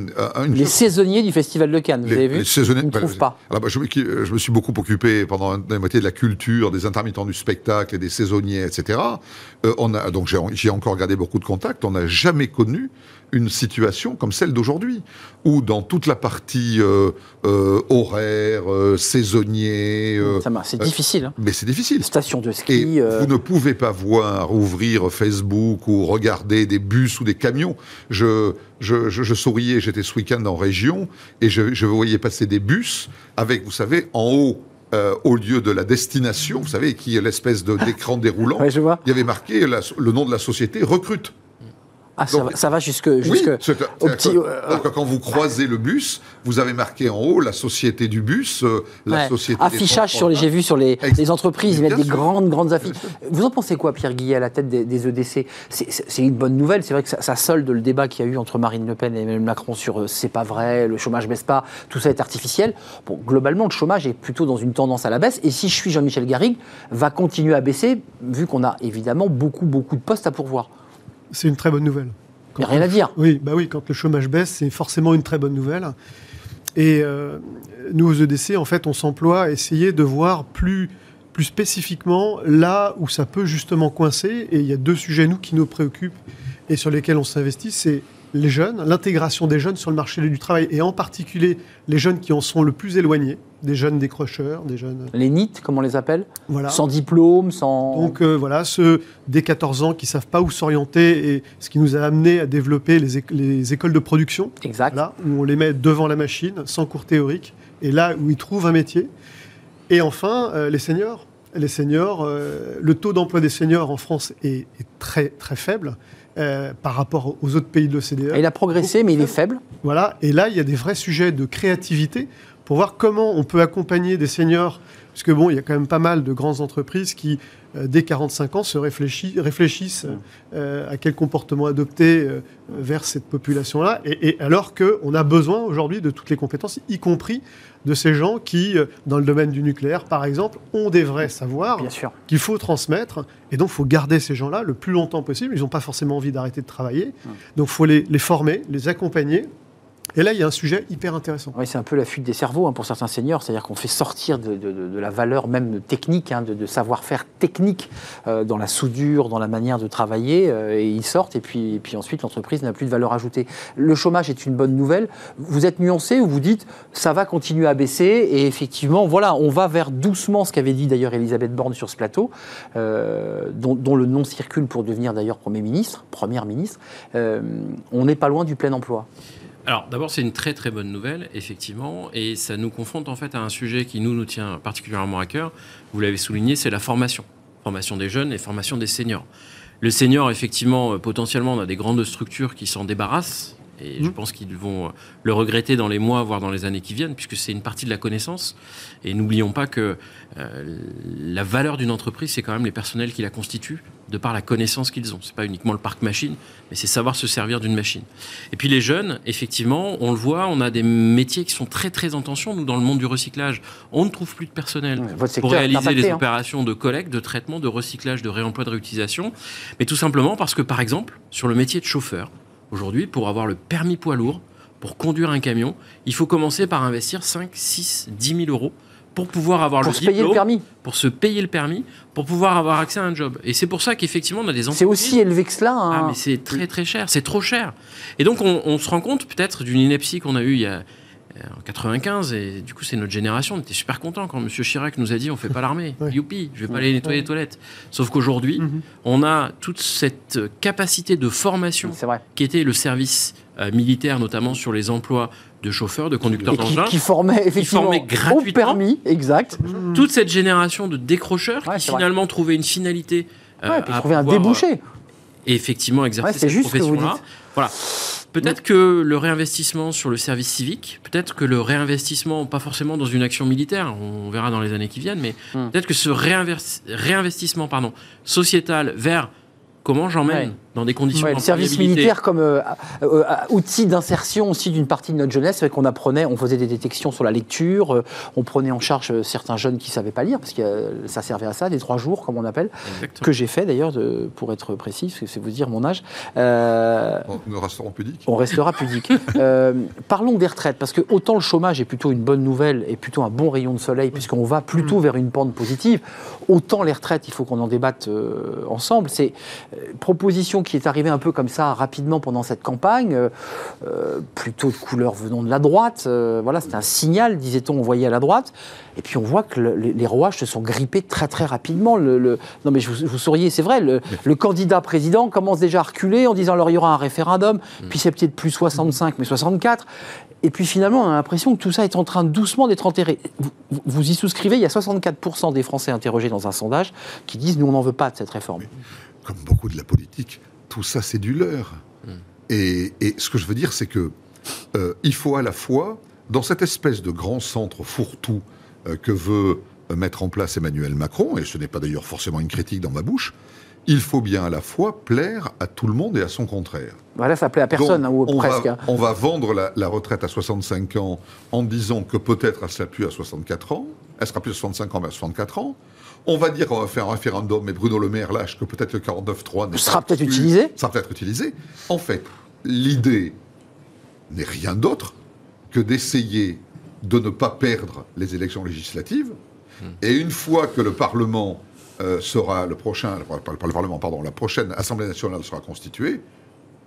A: les saisonniers du Festival de Cannes, vous avez vu les saisonniers, ne bah, trouvent pas.
G: Alors, bah, je, me suis beaucoup occupé pendant la moitié de la culture, des intermittents du spectacle et des saisonniers, etc. on a, donc j'ai encore gardé beaucoup de contacts. On n'a jamais connu une situation comme celle d'aujourd'hui, où dans toute la partie euh, euh, horaire, euh, saisonnier...
A: c'est difficile. Hein.
G: Mais c'est difficile.
A: Station de ski...
G: vous ne pouvez pas voir, ouvrir Facebook ou regarder des bus ou des camions. Je, je, souriais, j'étais ce week-end en région, et je, voyais passer des bus avec, vous savez, en haut, au lieu de la destination, vous savez, qui est l'espèce d'écran déroulant,
A: il
G: y avait marqué le nom de la société recrute.
A: Ah, ça, va, ça, va, jusque, jusque
G: au petit. Euh, quand vous croisez le bus, vous avez marqué en haut la société du bus, euh, la société.
A: Affichage sur les, j'ai vu sur les, les entreprises, ils mettent des grandes, grandes affiches. Vous en pensez quoi, Pierre Guillet, à la tête des, EDC c'est, une bonne nouvelle. C'est vrai que ça, solde le débat qu'il y a eu entre Marine Le Pen et Emmanuel Macron sur euh, c'est pas vrai, le chômage baisse pas, tout ça est artificiel. Bon, globalement, le chômage est plutôt dans une tendance à la baisse. Et si je suis Jean-Michel Garrigue, va continuer à baisser, vu qu'on a évidemment beaucoup, beaucoup de postes à pourvoir.
E: C'est une très bonne nouvelle.
A: Il n'y a rien à dire.
E: Oui, bah oui, quand le chômage baisse, c'est forcément une très bonne nouvelle. Et euh, nous, aux EDC, en fait, on s'emploie à essayer de voir plus, plus spécifiquement là où ça peut justement coincer. Et il y a deux sujets, nous, qui nous préoccupent et sur lesquels on s'investit. C'est les jeunes, l'intégration des jeunes sur le marché du travail, et en particulier les jeunes qui en sont le plus éloignés. Des jeunes décrocheurs, des jeunes...
A: Les NIT, comme on les appelle
E: Voilà.
A: Sans diplôme, sans...
E: Donc euh, voilà, ceux dès 14 ans qui savent pas où s'orienter, et ce qui nous a amené à développer les, éc- les écoles de production,
A: Exact.
E: là où on les met devant la machine, sans cours théorique, et là où ils trouvent un métier. Et enfin, euh, les seniors. Les seniors, euh, le taux d'emploi des seniors en France est, est très très faible euh, par rapport aux autres pays de l'OCDE.
A: Il a progressé, mais il est faible.
E: Voilà, et là, il y a des vrais sujets de créativité pour voir comment on peut accompagner des seniors, parce que bon, il y a quand même pas mal de grandes entreprises qui, euh, dès 45 ans, se réfléchissent, réfléchissent euh, à quel comportement adopter euh, vers cette population-là, et, et alors qu'on a besoin aujourd'hui de toutes les compétences, y compris de ces gens qui, dans le domaine du nucléaire, par exemple, ont des vrais savoirs qu'il faut transmettre. Et donc, il faut garder ces gens-là le plus longtemps possible. Ils n'ont pas forcément envie d'arrêter de travailler. Donc, il faut les, les former, les accompagner. Et là, il y a un sujet hyper intéressant.
A: Oui, c'est un peu la fuite des cerveaux hein, pour certains seniors, c'est-à-dire qu'on fait sortir de, la valeur même technique, hein, de, savoir-faire technique euh, dans la soudure, dans la manière de travailler, euh, et ils sortent, et puis, ensuite l'entreprise n'a plus de valeur ajoutée. Le chômage est une bonne nouvelle. Vous êtes nuancé ou vous dites ça va continuer à baisser, et effectivement, voilà, on va vers doucement ce qu'avait dit d'ailleurs Elisabeth Borne sur ce plateau, euh, dont, le nom circule pour devenir d'ailleurs Premier ministre, Première ministre. On n'est pas loin du plein emploi.
F: Alors, d'abord, c'est une très très bonne nouvelle, effectivement, et ça nous confronte en fait à un sujet qui nous nous tient particulièrement à cœur. Vous l'avez souligné, c'est la formation, formation des jeunes et formation des seniors. Le senior, effectivement, euh, potentiellement, on a des grandes structures qui s'en débarrassent. Et je pense qu'ils vont euh, le regretter dans les mois, voire dans les années qui viennent, puisque c'est une partie de la connaissance. Et n'oublions pas que euh, la valeur d'une entreprise, c'est quand même les personnels qui la constituent, de par la connaissance qu'ils ont. C'est pas uniquement le parc machine, mais c'est savoir se servir d'une machine. Et puis les jeunes, effectivement, on le voit, on a des métiers qui sont très très en tension. Nous, dans le monde du recyclage, on ne trouve plus de personnel
A: votre
F: pour réaliser
A: impacté,
F: les
A: hein.
F: opérations de collecte, de traitement, de recyclage, de réemploi, de réutilisation. Mais tout simplement parce que, par exemple, sur le métier de chauffeur, aujourd'hui, pour avoir le permis poids lourd, pour conduire un camion, il faut commencer par investir 5, 6, 10 000 euros pour pouvoir avoir
A: Pour
F: le
A: se payer le permis.
F: pour se payer le permis, pour pouvoir avoir accès à un job. Et c'est pour ça qu'effectivement, on a des entreprises...
A: C'est aussi élevé que cela. hein.
F: Ah, mais c'est très très cher, c'est trop cher. Et donc on, on se rend compte peut-être d'une ineptie qu'on a eue il y a en 95 et du coup c'est notre génération. On était super content quand M. Chirac nous a dit on fait pas l'armée, [LAUGHS]
E: Ouais.
F: youpi, je vais pas aller nettoyer les toilettes. Sauf qu'aujourd'hui
E: Mhm.
F: on a toute cette capacité de formation
A: C'est vrai.
F: qui était le service euh, militaire notamment sur les emplois de chauffeurs, de conducteurs
A: Et qui,
F: d'engins.
A: qui formait effectivement
F: formait
A: au
F: gratuitement.
A: permis, exact.
F: Toute cette génération de décrocheurs
A: Ouais,
F: qui
A: c'est vrai.
F: finalement trouvaient une finalité. euh,
A: Ouais, puis
F: à
A: trouver un débouché.
F: et effectivement exercer cette profession-là.
A: dites.
F: Voilà. Peut-être que le réinvestissement sur le service civique, peut-être que le réinvestissement, pas forcément dans une action militaire, on verra dans les années qui viennent, mais
A: Hmm.
F: peut-être que ce réinvestissement pardon, sociétal vers comment j'emmène
A: Ouais.
F: Dans des conditions
A: Ouais, le service militaire comme euh, euh, euh, outil d'insertion aussi d'une partie de notre jeunesse, c'est vrai qu'on apprenait, on faisait des détections sur la lecture, euh, on prenait en charge certains jeunes qui ne savaient pas lire, parce que euh, ça servait à ça, des trois jours, comme on appelle,
F: Exactement.
A: que j'ai fait d'ailleurs, pour être précis, parce que c'est vous dire mon âge. Euh,
G: Bon, Nous resterons pudiques.
A: on restera pudique. [LAUGHS] Euh, parlons des retraites, parce que autant le chômage est plutôt une bonne nouvelle et plutôt un bon rayon de soleil, puisqu'on va plutôt vers une pente positive, autant les retraites, il faut qu'on en débatte euh, ensemble. C'est euh, qui est arrivée un peu comme ça rapidement pendant cette campagne, euh, euh, plutôt de couleur venant de la droite. euh, voilà, c'est un signal, disait-on, envoyé à la droite. Et puis on voit que le- les, les rouages se sont grippés très très rapidement. Le, le- non mais vous, vous souriez, c'est vrai, le, candidat président commence déjà à reculer en disant alors il y aura un référendum, puis c'est peut-être plus 65 mais 64. Et puis finalement on a l'impression que tout ça est en train doucement d'être enterré. Vous, vous- vous y souscrivez, il y a 64% des Français interrogés dans un sondage qui disent nous on n'en veut pas de cette réforme.
G: Comme beaucoup de la politique, tout ça c'est du leurre. Et, et ce que je veux dire, c'est que euh, il faut à la fois, dans cette espèce de grand centre fourre-tout euh, que veut euh, mettre en place Emmanuel Macron, et ce n'est pas d'ailleurs forcément une critique dans ma bouche, il faut bien à la fois plaire à tout le monde et à son contraire.
A: Voilà, ça plaît à personne,
G: Donc,
A: hein, ou
G: on
A: presque.
G: Va,
A: hein.
G: on va vendre la, la retraite à 65 ans en disant que peut-être elle sera plus à 64 ans, elle sera plus à 65 ans mais à 64 ans. On va dire qu'on va faire un référendum, mais Bruno Le Maire lâche que peut-être le 49.3 n'est
A: Sera
G: pas
A: peut-être utilisé.
G: Sera peut-être utilisé. En fait, l'idée n'est rien d'autre que d'essayer de ne pas perdre les élections législatives. Et une fois que le Parlement euh, sera le prochain, pas le Parlement, pardon, la prochaine Assemblée nationale sera constituée,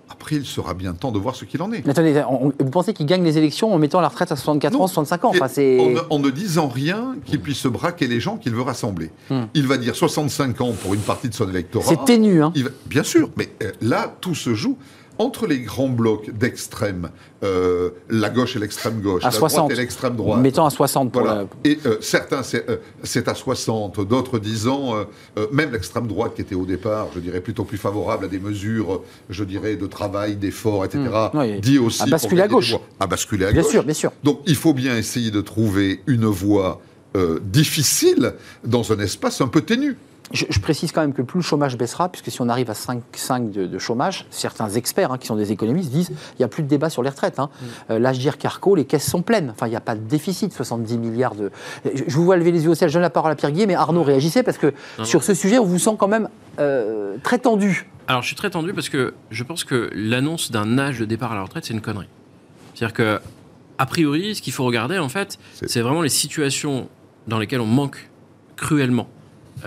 G: Après, il sera bien temps de voir ce qu'il en est.
A: attendez, vous pensez qu'il gagne les élections en mettant la retraite à 64 ans, 65 ans enfin,
G: en, ne, disant rien qu'il puisse se braquer les gens qu'il veut rassembler. Hmm. Il va dire 65 ans pour une partie de son électorat.
A: C'est ténu, hein
G: Bien sûr, mais euh, là, tout se joue entre les grands blocs d'extrême, euh, la gauche et l'extrême gauche,
A: la droite
G: et l'extrême droite.
A: Mettant à 60 pour
G: voilà. Et euh, certains, euh, c'est à 60, d'autres disant, même l'extrême droite qui était au départ, je dirais, plutôt plus favorable à des mesures, je dirais, de travail, d'effort, etc., mmh. dit aussi...
A: À basculer à gauche.
G: À basculer à
A: bien
G: gauche.
A: Bien sûr, bien sûr.
G: Donc il faut bien essayer de trouver une voie difficile dans un espace un peu ténu.
A: Je, précise quand même que plus le chômage baissera, puisque si on arrive à 5, de, chômage, certains experts hein, qui sont des économistes disent qu'il n'y a plus de débat sur les retraites. Hein. Mm. Euh, Carco, les caisses sont pleines. Enfin, il n'y a pas de déficit, 70 milliards de. Je, vous vois lever les yeux au ciel, je donne la parole à Pierre Guillet, mais Arnaud réagissait parce que sur ce sujet, on vous sent quand même euh, très tendu.
F: Alors, je suis très tendu parce que je pense que l'annonce d'un âge de départ à la retraite, c'est une connerie. C'est-à-dire que, a priori, ce qu'il faut regarder, en fait, c'est vraiment les situations dans lesquelles on manque cruellement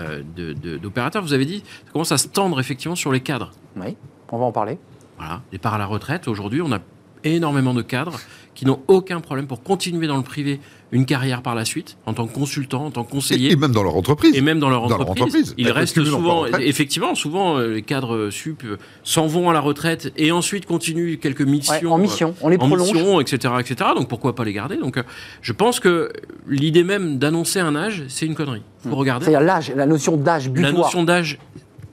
F: euh, d'opérateurs. Vous avez dit, ça commence à se tendre effectivement sur les cadres.
A: Oui, on va en parler.
F: Voilà, départ à la retraite. Aujourd'hui, on a énormément de cadres qui n'ont aucun problème pour continuer dans le privé une carrière par la suite, en tant que consultant, en tant que conseiller.
G: Et, même dans leur entreprise.
F: Et même dans leur entreprise. Ils restent souvent, effectivement, souvent, euh, les cadres sup euh, s'en vont à la retraite et ensuite continuent quelques missions.
A: en mission, on les prolonge.
F: En mission, etc., etc. Donc pourquoi pas les garder? Donc euh, je pense que l'idée même d'annoncer un âge, c'est une connerie. Faut hmm. regarder.
A: C'est-à-dire l'âge, la notion d'âge butoir.
F: La notion d'âge,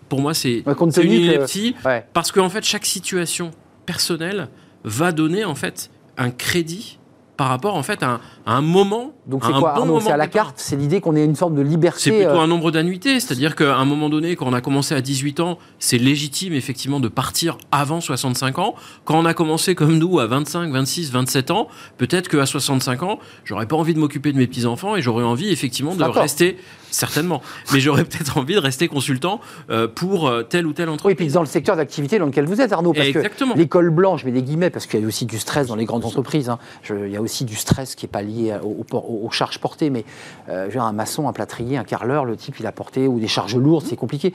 F: pour moi, c'est une ineptie. Parce qu'en fait, chaque situation personnelle va donner en fait un crédit par rapport en fait à un, moment.
A: Donc c'est quoi bon C'est à la carte C'est l'idée qu'on ait une forme de liberté
F: C'est plutôt euh, un nombre d'annuités. C'est-à-dire qu'à un moment donné, quand on a commencé à 18 ans, c'est légitime effectivement de partir avant 65 ans. Quand on a commencé comme nous à 25, 26, 27 ans, peut-être qu'à 65 ans, j'aurais pas envie de m'occuper de mes petits-enfants et j'aurais envie effectivement de rester certainement. Mais j'aurais [LAUGHS] peut-être envie de rester consultant euh, pour euh, telle ou telle entreprise.
A: Oui, puis dans le secteur d'activité dans lequel vous êtes, Arnaud. Parce
F: Exactement.
A: que l'école blanche, mais des guillemets, parce qu'il y a aussi du stress dans les grandes entreprises. Hein. il y a aussi du stress qui n'est pas lié aux, charges portées. Mais euh, un maçon, un plâtrier, un carreleur, le type, il a porté, ou des charges lourdes, c'est compliqué.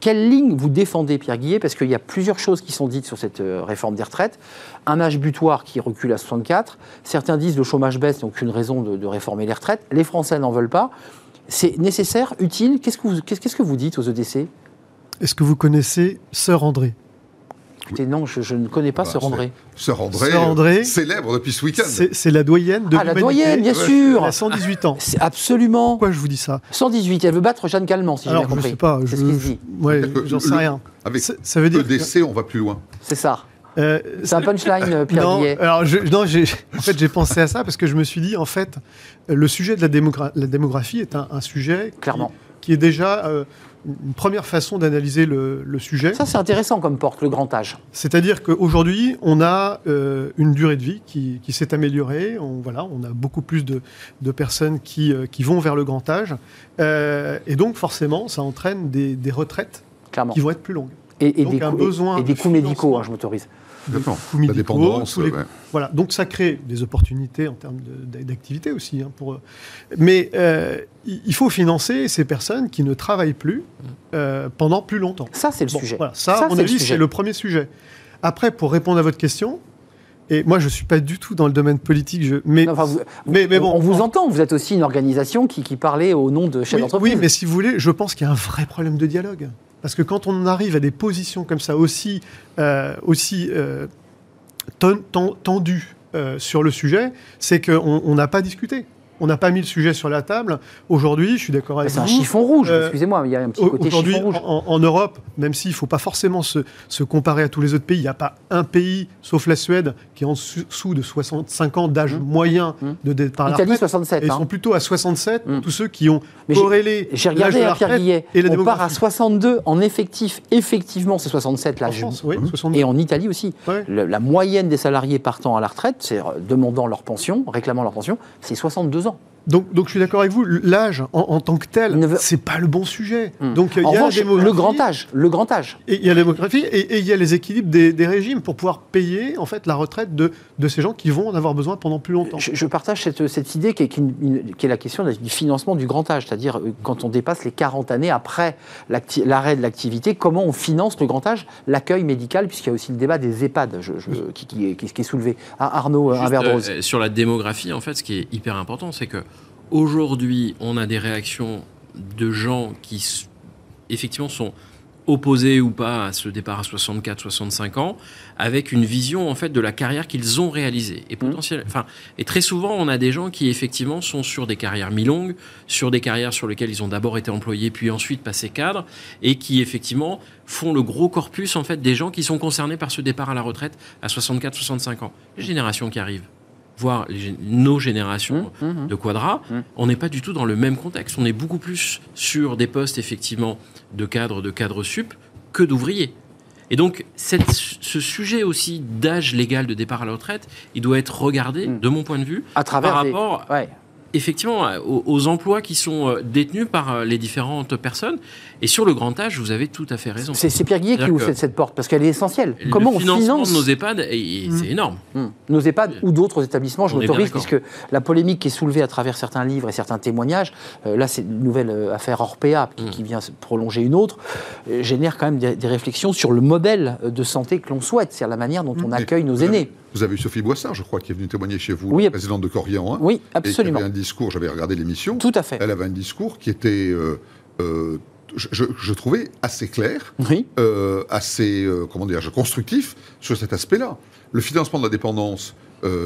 A: Quelle ligne vous défendez, Pierre Guillet? Parce qu'il y a plusieurs choses qui sont dites sur cette réforme des retraites. Un âge butoir qui recule à 64. Certains disent le chômage baisse, donc aucune raison de, de réformer les retraites. Les Français n'en veulent pas. C'est nécessaire, utile? Qu'est-ce que vous, qu'est-ce que vous dites aux EDC
E: Est-ce que vous connaissez Sœur André?
A: Écoutez, non, je, ne connais pas bah, Sœur André.
G: Sœur André, André célèbre depuis ce week-end.
E: C'est la doyenne de
A: Ah, la doyenne, bien sûr
E: Elle a 118 ans.
A: C'est absolument...
E: Pourquoi je vous dis ça?
A: 118, elle veut battre Jeanne Calment, si j'ai bien compris.
E: je sais pas.
A: C'est ce qu'il dit.
E: Ouais, j'en sais rien.
G: Avec ça, veut dire EDC, on va plus loin.
A: C'est ça. Euh, c'est un punchline, euh, Pierre
E: non, alors je, non, en fait, j'ai pensé à ça parce que je me suis dit, en fait, le sujet de la, la démographie est un, sujet
A: Clairement.
E: Qui, est déjà euh, une première façon d'analyser le, sujet.
A: Ça, c'est intéressant comme porte, le grand âge.
E: C'est-à-dire qu'aujourd'hui, on a une durée de vie qui, s'est améliorée. On, voilà, on a beaucoup plus de, personnes qui, qui, vont vers le grand âge. et donc, forcément, ça entraîne des, retraites qui vont être plus longues.
A: Et, des, besoin et des coûts médicaux, hein, je m'autorise
G: la dépendance.
E: Voilà, donc ça crée des opportunités en termes d'activité aussi. Hein, pour... Mais euh, il faut financer ces personnes qui ne travaillent plus euh, pendant plus longtemps.
A: Ça, c'est le sujet.
E: ça, à mon avis, c'est le premier sujet. Après, pour répondre à votre question, et moi, je ne suis pas du tout dans le domaine politique. Je... Mais,
A: mais, mais, bon, on vous entend. Vous êtes aussi une organisation qui, qui parlait au nom de chefs
E: oui,
A: d'entreprise.
E: Oui, mais si vous voulez, je pense qu'il y a un vrai problème de dialogue. Parce que quand on arrive à des positions comme ça aussi, euh, aussi euh, tendues euh, sur le sujet, c'est qu'on n'a pas discuté on n'a pas mis le sujet sur la table. Aujourd'hui, je suis d'accord avec vous.
A: C'est un chiffon rouge, euh, excusez-moi, il y a un petit côté chiffon rouge.
E: En, en, Europe, même s'il ne faut pas forcément se, comparer à tous les autres pays, il n'y a pas un pays, sauf la Suède, qui est en dessous de 65 ans d'âge mmh. moyen mmh. de départ à la
A: Italie, 67.
E: ils hein. sont plutôt à 67, mmh. tous ceux qui ont corrélé
A: J'ai regardé la Pierre Guillet, et la on part à 62 en effectif. Effectivement, c'est 67 l'âge.
E: Oui,
A: et en Italie aussi. la moyenne des salariés partant à la retraite, c'est euh, demandant leur pension, réclamant leur pension, c'est 62 ans.
E: Donc, donc je suis d'accord avec vous, l'âge en, tant que tel, veut... c'est pas le bon sujet.
A: Hmm. Donc il y a revanche, le grand âge, le grand âge.
E: Et il y a la démographie et, il y a les équilibres des, régimes pour pouvoir payer en fait la retraite de, de ces gens qui vont en avoir besoin pendant plus longtemps.
A: Je, partage cette, cette idée qui est, qui est, la question du financement du grand âge, c'est-à-dire euh, quand on dépasse les 40 années après l'arrêt de l'activité, comment on finance le grand âge, l'accueil médical, puisqu'il y a aussi le débat des EHPAD je, qui, qui, est, qui, est, soulevé. Ah, Arnaud, un verre de rose.
F: Euh, sur la démographie, en fait, ce qui est hyper important, c'est que Aujourd'hui, on a des réactions de gens qui, effectivement, sont opposés ou pas à ce départ à 64-65 ans, avec une vision en fait de la carrière qu'ils ont réalisée. Et, mmh. potentiel, enfin, et très souvent, on a des gens qui effectivement sont sur des carrières mi-longues, sur des carrières sur lesquelles ils ont d'abord été employés, puis ensuite passé cadre, et qui effectivement font le gros corpus en fait des gens qui sont concernés par ce départ à la retraite à 64-65 ans. Les générations qui arrivent nos générations mmh, mmh, mmh. de quadra, on n'est pas du tout dans le même contexte. On est beaucoup plus sur des postes effectivement de cadre, de cadre sup que d'ouvriers. Et donc, ce sujet aussi d'âge légal de départ à la retraite, il doit être regardé, de mon point de vue,
A: à travers
F: par rapport effectivement aux, emplois qui sont euh, détenus par euh, les différentes personnes. Et sur le grand âge, vous avez tout à fait raison.
A: C'est Pierre Guillet qui ouvre cette, porte, parce qu'elle est essentielle. Comment on finance
F: de nos EHPAD, mmh. c'est énorme.
A: Mmh. Nos EHPAD ou d'autres établissements, je m'autorise, puisque la polémique qui est soulevée à travers certains livres et certains témoignages, euh, là c'est une nouvelle affaire Orpea qui, mmh. qui, vient prolonger une autre, génère quand même des, réflexions sur le modèle de santé que l'on souhaite, c'est-à-dire la manière dont on accueille nos aînés.
G: Vous avez eu Sophie Boissard, je crois, qui est venue témoigner chez vous, la présidente de Corian. Hein,
A: oui, absolument.
G: avait un discours, j'avais regardé l'émission.
A: Tout à fait.
G: Elle avait un discours qui était, euh, euh, je, trouvais, assez clair,
A: oui.
G: euh, assez, comment dire, constructif sur cet aspect-là. Le financement de la dépendance,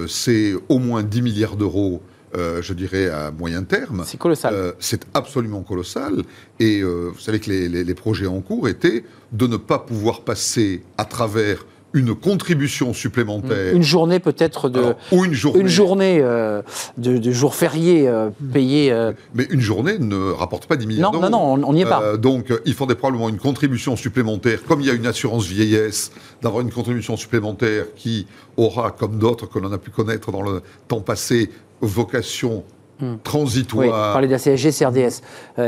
G: c'est au moins 10 milliards d'euros. je dirais à moyen terme.
A: C'est colossal.
G: c'est absolument colossal. Et vous savez que les, les, projets en cours étaient de ne pas pouvoir passer à travers une contribution supplémentaire.
A: Une journée peut-être de.
G: ou une journée.
A: Une journée euh, de, de jours fériés euh, payés. Euh.
G: Mais une journée ne rapporte pas 10 millions
A: d'euros. Non, non, non, on n'y est pas.
G: donc il faudrait probablement une contribution supplémentaire, comme il y a une assurance vieillesse, d'avoir une contribution supplémentaire qui aura, comme d'autres que l'on a pu connaître dans le temps passé, vocation Hmm. transitoire. Oui,
A: parler de la CSG, CRDS.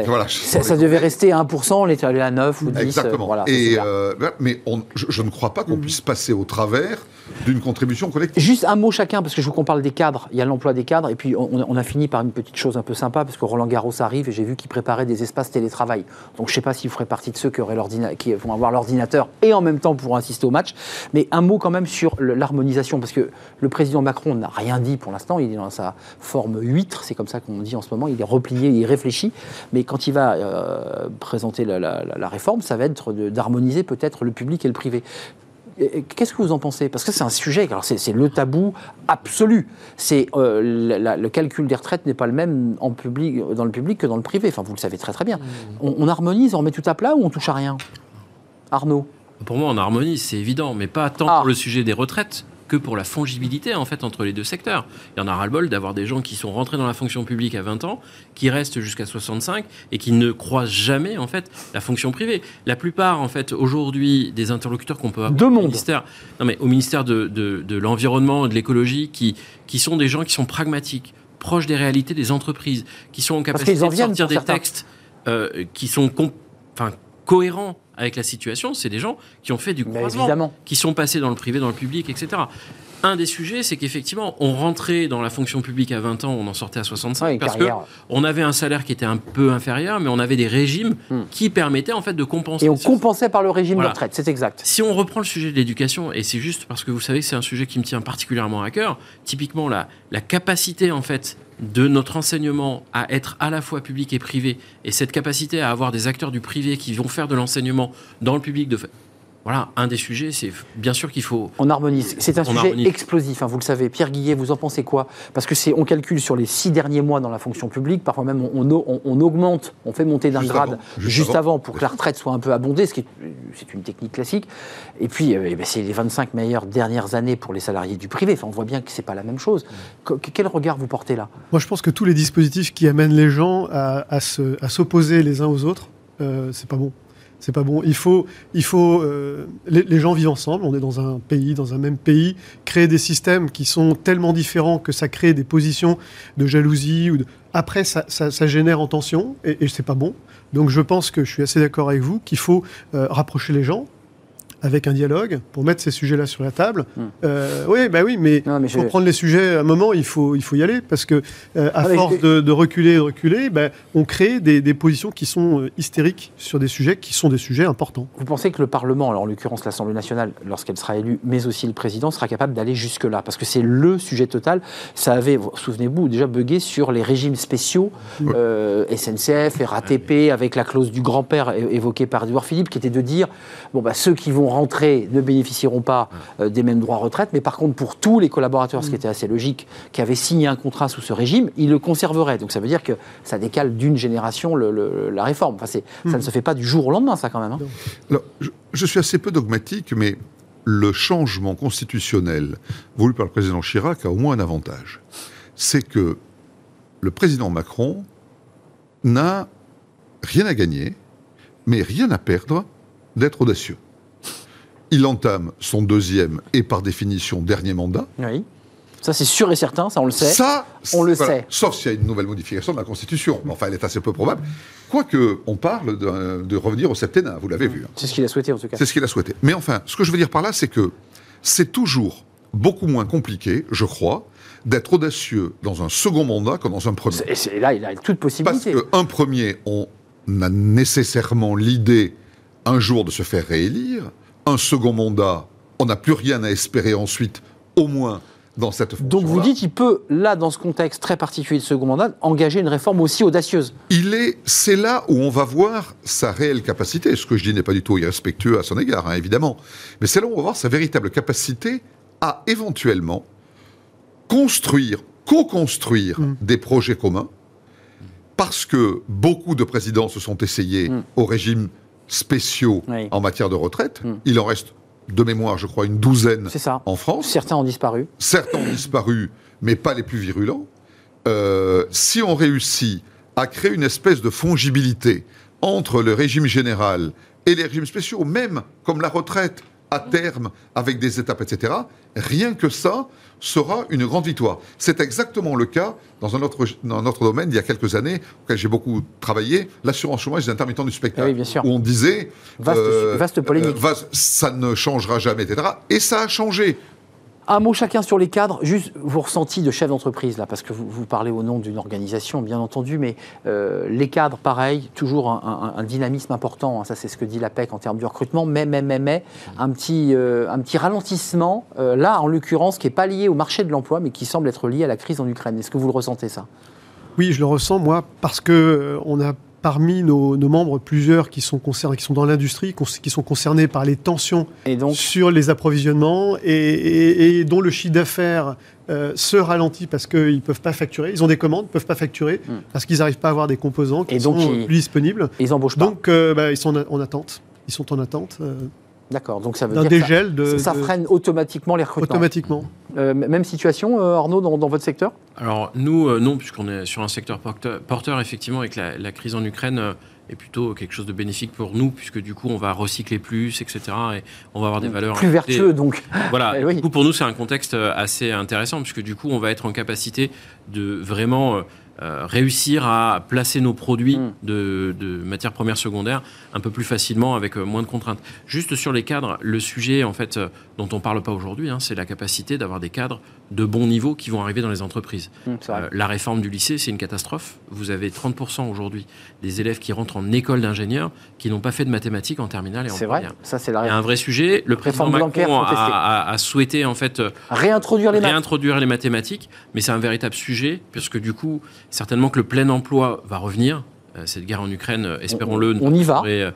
A: Voilà, ça, devait rester à 1%, on est allé à 9 ou 10.
G: Exactement. Et, euh, mais je, ne crois pas qu'on hmm. puisse passer au travers d'une contribution collective.
A: Juste un mot chacun, parce que je veux qu'on parle des cadres. Il y a l'emploi des cadres, et puis on, a fini par une petite chose un peu sympa, parce que Roland Garros arrive, et j'ai vu qu'il préparait des espaces télétravail. Donc je ne sais pas s'il ferait partie de ceux qui, auraient qui vont avoir l'ordinateur et en même temps pour assister au match. Mais un mot quand même sur l'harmonisation, parce que le président Macron n'a rien dit pour l'instant, il est dans sa forme 8, c'est comme ça qu'on dit en ce moment, il est replié, il réfléchit, mais quand il va euh, présenter la, réforme, ça va être d'harmoniser peut-être le public et le privé. Qu'est-ce que vous en pensez? Parce que c'est un sujet, alors c'est le tabou absolu. C'est euh, le calcul des retraites n'est pas le même en public, dans le public que dans le privé. Enfin, vous le savez très très bien. Mmh. On, harmonise, on remet tout à plat ou on touche à rien? Arnaud?
F: Pour moi, on harmonise, c'est évident, mais pas tant ah. pour le sujet des retraites que pour la fongibilité en fait entre les deux secteurs. Il y en a ras-le-bol d'avoir des gens qui sont rentrés dans la fonction publique à 20 ans, qui restent jusqu'à 65 et qui ne croisent jamais en fait la fonction privée. La plupart en fait aujourd'hui des interlocuteurs qu'on peut avoir
A: au
F: ministère, non mais au ministère de, de, l'environnement et de l'écologie qui, qui sont des gens qui sont pragmatiques, proches des réalités des entreprises, qui sont en capacité de sortir des textes euh, qui sont enfin, cohérents avec la situation, c'est des gens qui ont fait du croisement, qui sont passés dans le privé, dans le public, etc. Un des sujets, c'est qu'effectivement, on rentrait dans la fonction publique à 20 ans, on en sortait à 65, parce qu'on avait un salaire qui était un peu inférieur, mais on avait des régimes hmm. qui permettaient en fait de compenser.
A: Et on compensait par le régime de retraite, c'est exact.
F: Si on reprend le sujet de l'éducation, et c'est juste parce que vous savez que c'est un sujet qui me tient particulièrement à cœur, typiquement la, la capacité en fait de notre enseignement à être à la fois public et privé, et cette capacité à avoir des acteurs du privé qui vont faire de l'enseignement dans le public, de, voilà, un des sujets, c'est bien sûr qu'il faut.
A: On harmonise. C'est un sujet explosif, hein, vous le savez. Pierre Guillet, vous en pensez quoi? Parce que c'est, on calcule sur les six derniers mois dans la fonction publique. Parfois même, on, augmente, on fait monter d'un grade juste, avant, pour que la retraite soit un peu abondée, ce qui est, c'est une technique classique. Et puis, euh, eh ben, c'est les 25 meilleures dernières années pour les salariés du privé. Enfin, on voit bien que c'est pas la même chose. quel regard vous portez là?
E: Moi, je pense que tous les dispositifs qui amènent les gens à, s'opposer les uns aux autres, euh, c'est pas bon. C'est pas bon. Il faut, il faut euh, les, gens vivent ensemble. On est dans un pays, dans un même pays. Créer des systèmes qui sont tellement différents que ça crée des positions de jalousie ou après ça, ça, génère en tension et, et c'est pas bon. Donc je pense que je suis assez d'accord avec vous qu'il faut euh, rapprocher les gens, avec un dialogue pour mettre ces sujets-là sur la table. Hmm. Euh, oui, bah oui, mais faut prendre les sujets à un moment, il faut, il faut y aller parce que euh, à ah, force de, de, reculer, de reculer, bah, on crée des, des, positions qui sont euh, hystériques sur des sujets qui sont des sujets importants.
A: Vous pensez que le Parlement, alors en l'occurrence l'Assemblée nationale, lorsqu'elle sera élue, mais aussi le président, sera capable d'aller jusque-là? Parce que c'est le sujet total. Ça avait, souvenez-vous, déjà bugué sur les régimes spéciaux, SNCF, RATP, avec la clause du grand-père évoquée par Edouard Philippe, qui était de dire, bon, bah, ceux qui vont rentrer ne bénéficieront pas euh, des mêmes droits retraite, mais par contre, pour tous les collaborateurs, ce qui mm. était assez logique, qui avaient signé un contrat sous ce régime, ils le conserveraient. Donc ça veut dire que ça décale d'une génération la réforme. Enfin, Ça ne mm. se fait pas du jour au lendemain, ça, quand même. Hein.
G: Alors, je, suis assez peu dogmatique, mais le changement constitutionnel voulu par le président Chirac a au moins un avantage. C'est que le président Macron n'a rien à gagner, mais rien à perdre d'être audacieux il entame son deuxième et par définition dernier mandat.
A: Oui. Ça, c'est sûr et certain, ça, on le sait. Ça, on le sait.
G: Sauf s'il y a une nouvelle modification de la Constitution. Enfin, elle est assez peu probable. Quoique, on parle de, revenir au septennat, vous l'avez vu. Hein.
A: C'est ce qu'il a souhaité, en tout cas.
G: C'est ce qu'il a souhaité. Mais enfin, ce que je veux dire par là, c'est que c'est toujours beaucoup moins compliqué, je crois, d'être audacieux dans un second mandat que dans un premier.
A: Et là, il a toute possibilité.
G: Parce qu'un premier, on a nécessairement l'idée un jour de se faire réélire un second mandat, on n'a plus rien à espérer ensuite, au moins dans cette fonction.
A: Donc vous dites, il peut, là, dans ce contexte très particulier de second mandat, engager une réforme aussi audacieuse.
G: Il est, c'est là où on va voir sa réelle capacité. Ce que je dis n'est pas du tout irrespectueux à son égard, hein, évidemment. Mais c'est là où on va voir sa véritable capacité à éventuellement construire, co-construire mm. des projets communs, parce que beaucoup de présidents se sont essayés mm. au régime spéciaux en matière de retraite. Hmm. Il en reste de mémoire, je crois, une douzaine en France.
A: Certains ont disparu.
G: Certains ont disparu, mais pas les plus virulents. Euh, si on réussit à créer une espèce de fongibilité entre le régime général et les régimes spéciaux, même comme la retraite à terme, avec des étapes, etc., rien que ça, sera une grande victoire. C'est exactement le cas dans un autre, dans autre domaine, il y a quelques années, auquel j'ai beaucoup travaillé, l'assurance chômage des intermittents du spectacle.
A: Où
G: on disait.
A: Vaste, euh, vaste polémique.
G: Euh, ça ne changera jamais, etc. Et ça a changé.
A: Un mot chacun sur les cadres, juste vos ressentis de chef d'entreprise, là, parce que vous, parlez au nom d'une organisation, bien entendu, mais euh, les cadres, pareil, toujours un, dynamisme important, hein, ça c'est ce que dit l'APEC en termes de recrutement, mais, mais, mais, mais un, petit, euh, ralentissement, euh, là en l'occurrence, qui n'est pas lié au marché de l'emploi, mais qui semble être lié à la crise en Ukraine. Est-ce que vous le ressentez ça?
E: Oui, je le ressens, moi, parce qu'on on a parmi nos, membres plusieurs qui sont concernés, qui sont dans l'industrie, qui sont concernés par les tensions sur les approvisionnements et, dont le chiffre d'affaires euh, se ralentit parce qu'ils ne peuvent pas facturer. Ils ont des commandes, ne peuvent pas facturer hmm. parce qu'ils n'arrivent pas à avoir des composants qui sont plus disponibles.
A: ils embauchent pas.
E: Donc euh, bah, ils sont en, attente. Ils sont en attente. Euh,
A: D'accord, donc ça veut dire dégel que ça, freine automatiquement les recrutements.
E: Automatiquement.
A: Euh, même situation, euh, Arnaud, dans, votre secteur?
F: Alors nous, euh, non, puisqu'on est sur un secteur porteur, effectivement, avec la, crise en Ukraine est plutôt quelque chose de bénéfique pour nous, puisque du coup, on va recycler plus, etc. Et on va avoir des valeurs...
A: Plus vertueux, donc.
F: Voilà, [LAUGHS] eh du coup, pour nous, c'est un contexte assez intéressant, puisque du coup, on va être en capacité de vraiment... réussir à placer nos produits mm. de, de, matières premières secondaires un peu plus facilement avec moins de contraintes. Juste sur les cadres, le sujet en fait dont on ne parle pas aujourd'hui, hein, c'est la capacité d'avoir des cadres de bon niveau qui vont arriver dans les entreprises. Mmh, euh, la réforme du lycée, c'est une catastrophe. Vous avez 30% aujourd'hui des élèves qui rentrent en école d'ingénieur qui n'ont pas fait de mathématiques en terminale et en
A: C'est vrai, ça c'est la
F: Il y a un vrai sujet. Le président Macron a, souhaité en fait euh,
A: réintroduire les,
F: réintroduire les mathématiques, mais c'est un véritable sujet parce que du coup, certainement que le plein emploi va revenir euh, cette guerre en Ukraine, euh, espérons-le,
A: on, y va.
F: Euh,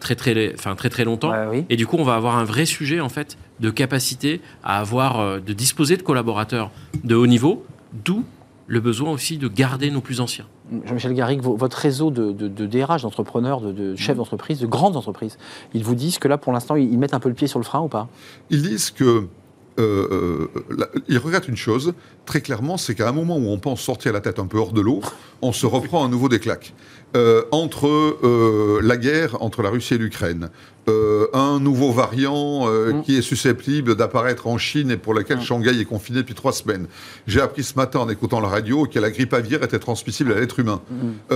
F: très très, enfin, très très longtemps. Et du coup, on va avoir un vrai sujet en fait de capacité à avoir, de disposer de collaborateurs de haut niveau, d'où le besoin aussi de garder nos plus anciens.
A: Jean-Michel Garrigue, votre réseau de, DRH, d'entrepreneurs, de, chefs d'entreprise, de grandes entreprises, ils vous disent que là, pour l'instant, ils mettent un peu le pied sur le frein ou pas?
G: Ils disent que euh, il regrette une chose, très clairement, c'est qu'à un moment où on pense sortir la tête un peu hors de l'eau, on se reprend à nouveau des claques. entre la guerre entre la Russie et l'Ukraine, un nouveau variant mm. qui est susceptible d'apparaître en Chine et pour lequel mm. Shanghai est confiné depuis trois semaines. J'ai appris ce matin en écoutant la radio que la grippe aviaire était transmissible à l'être humain. Mm.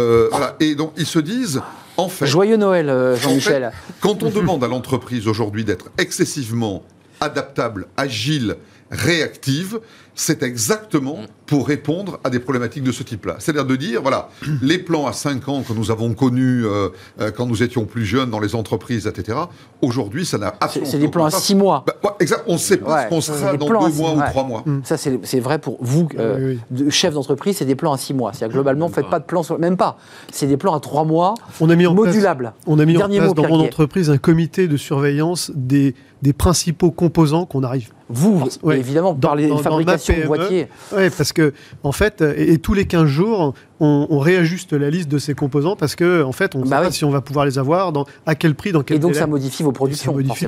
G: Et donc ils se disent, en fait...
A: Joyeux Noël, Jean-Michel.
G: quand on demande à l'entreprise aujourd'hui d'être excessivement adaptable, agile, réactive, c'est exactement pour répondre à des problématiques de ce type-là. C'est-à-dire de dire, voilà, [CLEARS THROAT] les plans à 5 ans que nous avons connus euh, euh, quand nous étions plus jeunes dans les entreprises, etc., aujourd'hui, ça n'a absolument
A: C'est des plans à 6 mois.
G: Bah, exact, on ne sait pas ce qu'on sera dans 2 mois ou 3 mois.
A: Ça, c'est vrai pour vous, euh, chef d'entreprise, c'est des plans à 6 mois. C'est-à-dire globalement, faites pas de plans, sur, même pas. C'est des plans à 3 mois, on a mis en modulables.
E: on a mis en place dans mon entreprise un comité de surveillance des, des principaux composants qu'on arrive
A: vous, évidemment, par les fabrications de boîtiers.
E: Oui, parce que, en fait, et, tous les 15 jours, on, réajuste la liste de ces composants parce que, en fait, on ne sait bah pas si on va pouvoir les avoir, dans, à quel prix, dans quel
A: Et donc, ça modifie vos productions. Modifie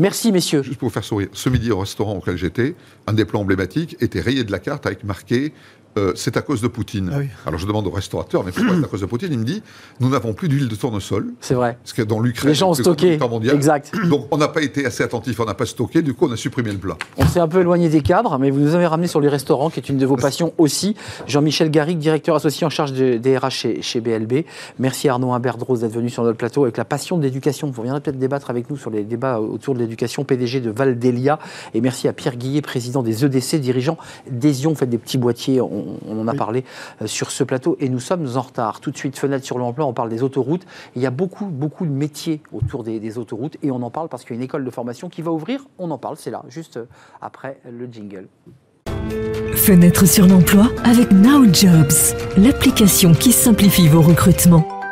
A: Merci, messieurs.
G: Juste pour vous faire sourire, ce midi au restaurant auquel j'étais, un des plans emblématiques était rayé de la carte avec marqué euh, c'est à cause de Poutine. Ah Alors je demande au restaurateur, mais pourquoi c'est à cause de Poutine Il me dit, nous n'avons plus d'huile de tournesol.
A: C'est vrai.
G: Parce que dans l'Ukraine,
A: les gens ont stocké. Exact. [CLEARS THROAT]
G: Donc on n'a pas été assez attentif, on n'a pas stocké, du coup on a supprimé le plat.
A: On s'est un peu éloigné des cadres, mais vous nous avez ramené sur les restaurants, qui est une de vos passions aussi. Jean-Michel Garrigue, directeur associé en charge des RH chez, chez, BLB. Merci Arnaud Imbert-Rose d'être venu sur notre plateau avec la passion de l'éducation. Vous reviendrez peut-être débattre avec nous sur les débats autour de l'éducation, PDG de Valdelia. Et merci à Pierre Guillet, président des EDC, dirigeant d'Esion, fait des petits boîtiers, on, en a parlé euh, sur ce plateau et nous sommes en retard. Tout de suite, fenêtre sur l'emploi, on parle des autoroutes. Il y a beaucoup, beaucoup de métiers autour des, autoroutes et on en parle parce qu'il y a une école de formation qui va ouvrir. On en parle, c'est là, juste euh, après le jingle.
B: Fenêtre sur l'emploi avec Now Jobs, l'application qui simplifie vos recrutements.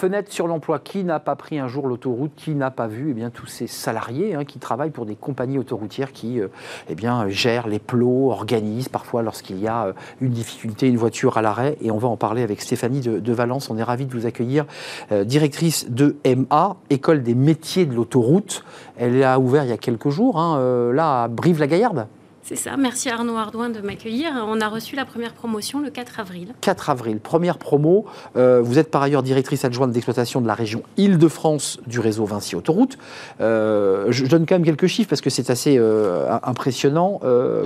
A: Fenêtre sur l'emploi. Qui n'a pas pris un jour l'autoroute? Qui n'a pas vu eh bien, tous ces salariés hein, qui travaillent pour des compagnies autoroutières qui euh, eh bien, gèrent les plots, organisent parfois lorsqu'il y a euh, une difficulté, une voiture à l'arrêt. Et on va en parler avec Stéphanie de, Valence. On est ravis de vous accueillir. Euh, directrice de MA, École des métiers de l'autoroute. Elle a ouvert il y a quelques jours, hein, là à Brive-la-Gaillarde.
H: C'est ça. Merci Arnaud Ardouin de m'accueillir. On a reçu la première promotion le 4 avril.
A: 4 avril, première promo. Euh, vous êtes par ailleurs directrice adjointe d'exploitation de la région Île-de-France du réseau Vinci Autoroute. Euh, je, donne quand même quelques chiffres parce que c'est assez euh, impressionnant.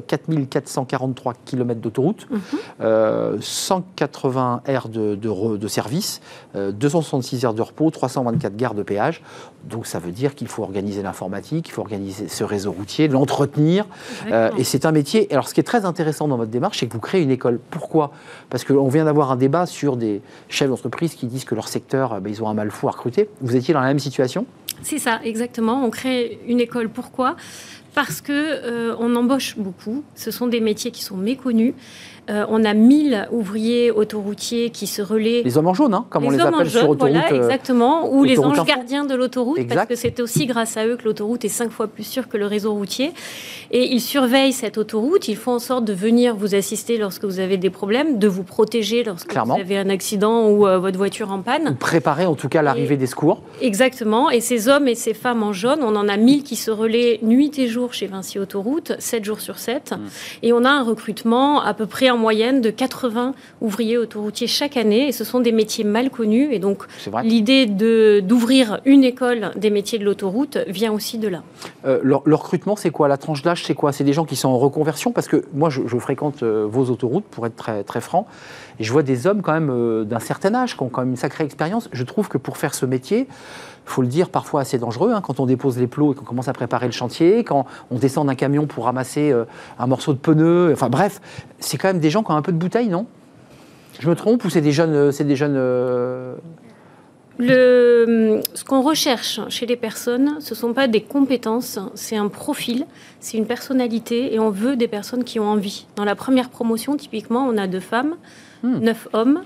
A: 4443 km d'autoroute, 180 heures de, de service, 266 heures de repos, 324 gares de péage. Donc ça veut dire qu'il faut organiser l'informatique, il faut organiser ce réseau routier, l'entretenir. et c'est un métier. Alors, ce qui est très intéressant dans votre démarche, c'est que vous créez une école. Pourquoi? Parce qu'on vient d'avoir un débat sur des chefs d'entreprise qui disent que leur secteur, ben, ils ont un mal fou à recruter. Vous étiez dans la même situation?
H: C'est ça, exactement. On crée une école. Pourquoi? Parce que euh, on embauche beaucoup. Ce sont des métiers qui sont méconnus. Euh, on a 1000 ouvriers autoroutiers qui se relaient.
A: Les hommes en jaune, hein, comme on les appelle sur autoroute. Voilà,
H: euh, exactement. Ou les anges gardiens de l'autoroute, parce que c'est aussi grâce à eux que l'autoroute est cinq fois plus sûre que le réseau routier. Et ils surveillent cette autoroute. Ils font en sorte de venir vous assister lorsque vous avez des problèmes, de vous protéger lorsque vous avez un accident ou euh, votre voiture en panne.
A: préparer en tout cas l'arrivée des secours.
H: Exactement. Et ces hommes et ces femmes en jaune, on en a 1000 qui se relaient nuit et jour chez Vinci Autoroute, 7 jours sur 7. Mm. Et on a un recrutement à peu près en moyenne de 80 ouvriers autoroutiers chaque année. Et ce sont des métiers mal connus. Et donc, l'idée d'ouvrir une école des métiers de l'autoroute vient aussi de là.
A: Euh, le, recrutement, c'est quoi? La tranche d'âge, c'est quoi? C'est des gens qui sont en reconversion? Parce que moi, je, fréquente euh, vos autoroutes, pour être très, très franc. Je vois des hommes quand même euh, d'un certain âge, qui ont quand même une sacrée expérience. Je trouve que pour faire ce métier, il faut le dire, parfois assez dangereux, hein, quand on dépose les plots et qu'on commence à préparer le chantier, quand on descend d'un camion pour ramasser euh, un morceau de pneu, enfin bref, c'est quand même des gens qui ont un peu de bouteille, non? Je me trompe ou c'est des jeunes... Euh, c'est des jeunes
H: ce qu'on recherche chez les personnes, ce ne sont pas des compétences, c'est un profil, c'est une personnalité et on veut des personnes qui ont envie. Dans la première promotion, typiquement, on a deux femmes, hmm. neuf hommes.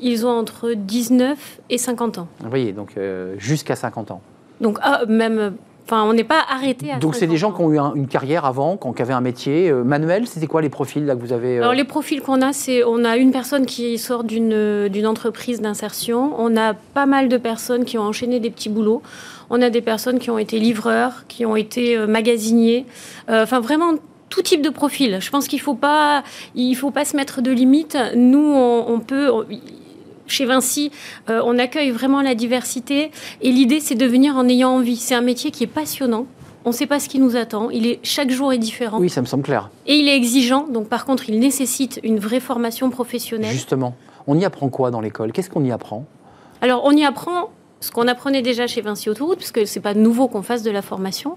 H: Ils ont entre 19 et 50 ans.
A: Vous voyez, donc euh, jusqu'à 50 ans.
H: Donc, ah, même Enfin, on n'est pas arrêté à
A: Donc c'est des gens qui ont eu une carrière avant, qui avaient un métier. Euh, manuel, c'était quoi les profils là, que vous avez
H: Alors les profils qu'on a, c'est on a une personne qui sort d'une entreprise d'insertion. On a pas mal de personnes qui ont enchaîné des petits boulots. On a des personnes qui ont été livreurs, qui ont été magasiniers. Enfin, vraiment tout type de profil. Je pense qu'il ne faut, pas, il faut pas se mettre de limites. Nous, on, peut... chez Vinci, euh, on accueille vraiment la diversité et l'idée, c'est de venir en ayant envie. C'est un métier qui est passionnant. On ne sait pas ce qui nous attend. Il est chaque jour est différent.
A: Oui, ça me semble clair.
H: Et il est exigeant. Donc, par contre, il nécessite une vraie formation professionnelle.
A: Justement, on y apprend quoi dans l'école? Qu'est-ce qu'on y apprend?
H: Alors, on y apprend ce qu'on apprenait déjà chez Vinci Autoroute, puisque c'est pas nouveau qu'on fasse de la formation.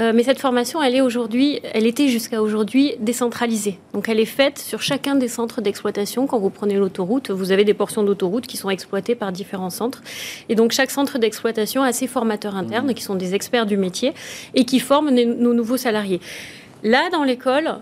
H: Euh, mais cette formation, elle est aujourd'hui, elle était jusqu'à aujourd'hui décentralisée. Donc elle est faite sur chacun des centres d'exploitation. Quand vous prenez l'autoroute, vous avez des portions d'autoroute qui sont exploitées par différents centres. Et donc chaque centre d'exploitation a ses formateurs internes, qui sont des experts du métier, et qui forment nos nouveaux salariés. Là, dans l'école,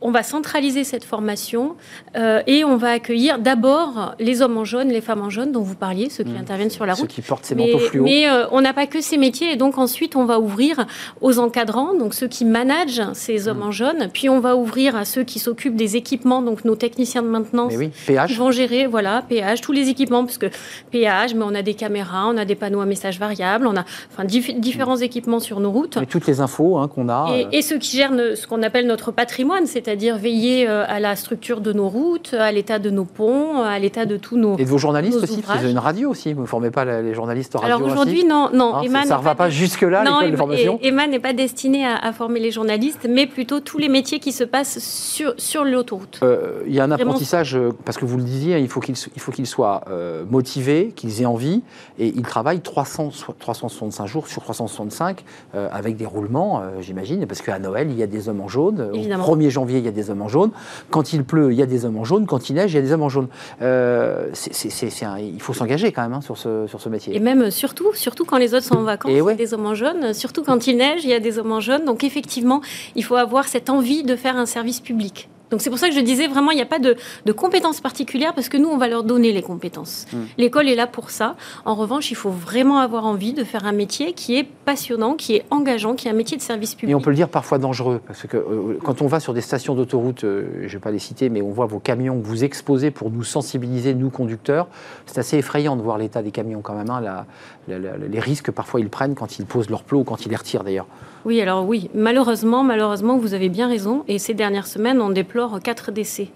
H: on va centraliser cette formation euh, et on va accueillir d'abord les hommes en jaune, les femmes en jaune dont vous parliez, ceux qui mmh. interviennent sur la route.
A: Ceux qui portent ces manteaux fluo.
H: Mais euh, on n'a pas que ces métiers et donc ensuite on va ouvrir aux encadrants, donc ceux qui managent ces hommes mmh. en jaune, puis on va ouvrir à ceux qui s'occupent des équipements, donc nos techniciens de maintenance
A: oui, qui
H: vont gérer, voilà, péage, tous les équipements, parce que péage, mais on a des caméras, on a des panneaux à messages variables, on a enfin, différents mmh. équipements sur nos routes.
A: Et toutes les infos hein, qu'on a.
H: Et, euh. et, ceux qui gèrent ce qu'on appelle notre patrimoine, c'est c'est-à-dire veiller euh, à la structure de nos routes, à l'état de nos ponts, à l'état de tous nos.
A: Et de vos journalistes aussi, vous avez une radio aussi, vous ne formez pas les journalistes radio
H: Alors aujourd'hui, non, non.
A: Hein, ça ne va pas, jusque-là, l'école de formation
H: Emma n'est pas destinée à, former les journalistes, mais plutôt tous les métiers qui se passent sur, sur l'autoroute.
A: Euh, il y a un apprentissage, euh, parce que vous le disiez, il faut qu'ils qu'il soient motivés, qu'ils aient envie, et ils travaillent 300, 365 jours sur 365, avec des roulements, j'imagine, parce qu'à Noël, il y a des hommes en jaune,
H: Évidemment.
A: au 1er janvier, il y a des hommes en jaune. Quand il pleut, il y a des hommes en jaune. Quand il neige, il y a des hommes en jaune. Euh, il faut s'engager quand même hein, sur, ce, sur ce métier.
H: Et même surtout, surtout quand les autres sont en vacances, il y a des hommes en jaune. Surtout quand il neige, il y a des hommes en jaune. Donc effectivement, il faut avoir cette envie de faire un service public. Donc c'est pour ça que je disais vraiment, il n'y a pas de, compétences particulières parce que nous, on va leur donner les compétences. Hmm. L'école est là pour ça. En revanche, il faut vraiment avoir envie de faire un métier qui est passionnant, qui est engageant, qui est un métier de service public.
A: Et on peut le dire parfois dangereux parce que euh, quand on va sur des stations d'autoroute, euh, je ne vais pas les citer, mais on voit vos camions que vous exposez pour nous sensibiliser, nous conducteurs. C'est assez effrayant de voir l'état des camions quand même. Hein, les risques parfois ils prennent quand ils posent leur plot ou quand ils les retirent d'ailleurs.
H: Oui, alors oui, malheureusement, malheureusement, vous avez bien raison. Et ces dernières semaines, on déplore quatre décès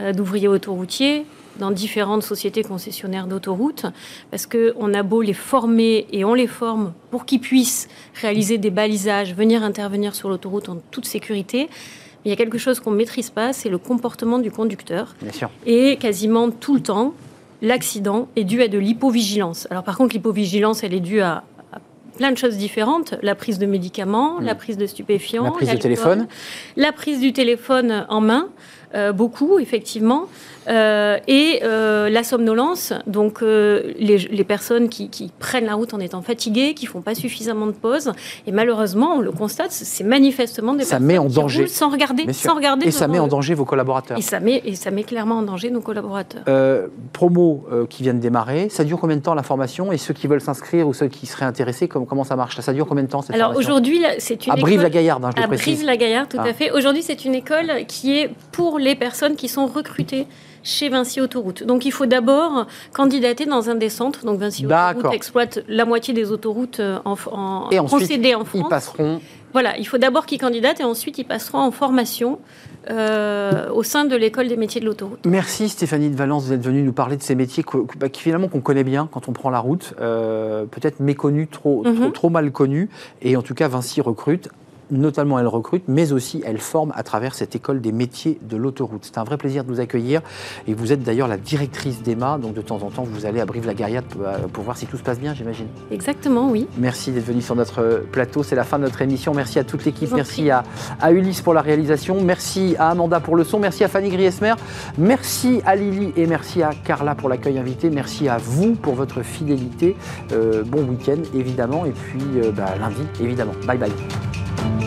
H: euh, d'ouvriers autoroutiers dans différentes sociétés concessionnaires d'autoroutes, parce qu'on a beau les former et on les forme pour qu'ils puissent réaliser des balisages, venir intervenir sur l'autoroute en toute sécurité. Il y a quelque chose qu'on ne maîtrise pas, c'est le comportement du conducteur.
A: Bien sûr.
H: Et quasiment tout le temps, l'accident est dû à de l'hypovigilance. Alors par contre, l'hypovigilance, elle est due à plein de choses différentes. La prise de médicaments, la mm. prise de stupéfiants,
A: la prise du téléphone,
H: la prise du téléphone en main, euh, beaucoup effectivement. Euh, et euh, la somnolence, donc euh, les, personnes qui, prennent la route en étant fatiguées, qui font pas suffisamment de pause, et malheureusement, on le constate, c'est manifestement des
A: ça
H: personnes
A: met en danger.
H: sans regarder, sans regarder.
A: Et ça met en danger vos collaborateurs.
H: Et ça met, et ça met clairement en danger nos collaborateurs.
A: promo qui vient de démarrer, ça dure combien de temps la formation? Et ceux qui veulent s'inscrire ou ceux qui seraient intéressés, comment, comment ça marche? Ça dure combien de temps cette
H: Alors aujourd'hui, c'est une
A: à Brive-la-Gaillarde, hein, je
H: À Brive-la-Gaillarde, tout à ah. fait. Aujourd'hui, c'est une école qui est pour les personnes qui sont recrutées chez Vinci Autoroute. Donc il faut d'abord candidater dans un des centres. Donc Vinci Autoroute exploite la moitié des autoroutes euh, en, en,
A: et ensuite, en France. Ils passeront.
H: Voilà, il faut d'abord qu'ils candidatent et ensuite ils passeront en formation euh, au sein de l'école des métiers de l'autoroute.
A: Merci Stéphanie de Valence d'être venue nous parler de ces métiers bah, qui finalement qu'on connaît bien quand on prend la route, euh, peut-être méconnus, trop, trop, mhm. trop mal connus. Et en tout cas, Vinci recrute notamment elle recrute, mais aussi elle forme à travers cette école des métiers de l'autoroute. C'est un vrai plaisir de vous accueillir. Et vous êtes d'ailleurs la directrice d'EMA, donc de temps en temps, vous allez à Brive-la-Gaillarde pour, voir si tout se passe bien, j'imagine.
H: Exactement, oui.
A: Merci d'être venu sur notre plateau. C'est la fin de notre émission. Merci à toute l'équipe. Merci à, Ulysse pour la réalisation. Merci à Amanda pour le son. Merci à Fanny Griesmer. Merci à Lily et merci à Carla pour l'accueil invité. Merci à vous pour votre fidélité. Euh, bon week-end, évidemment. Et puis euh, bah, lundi, évidemment. Bye bye. Bye.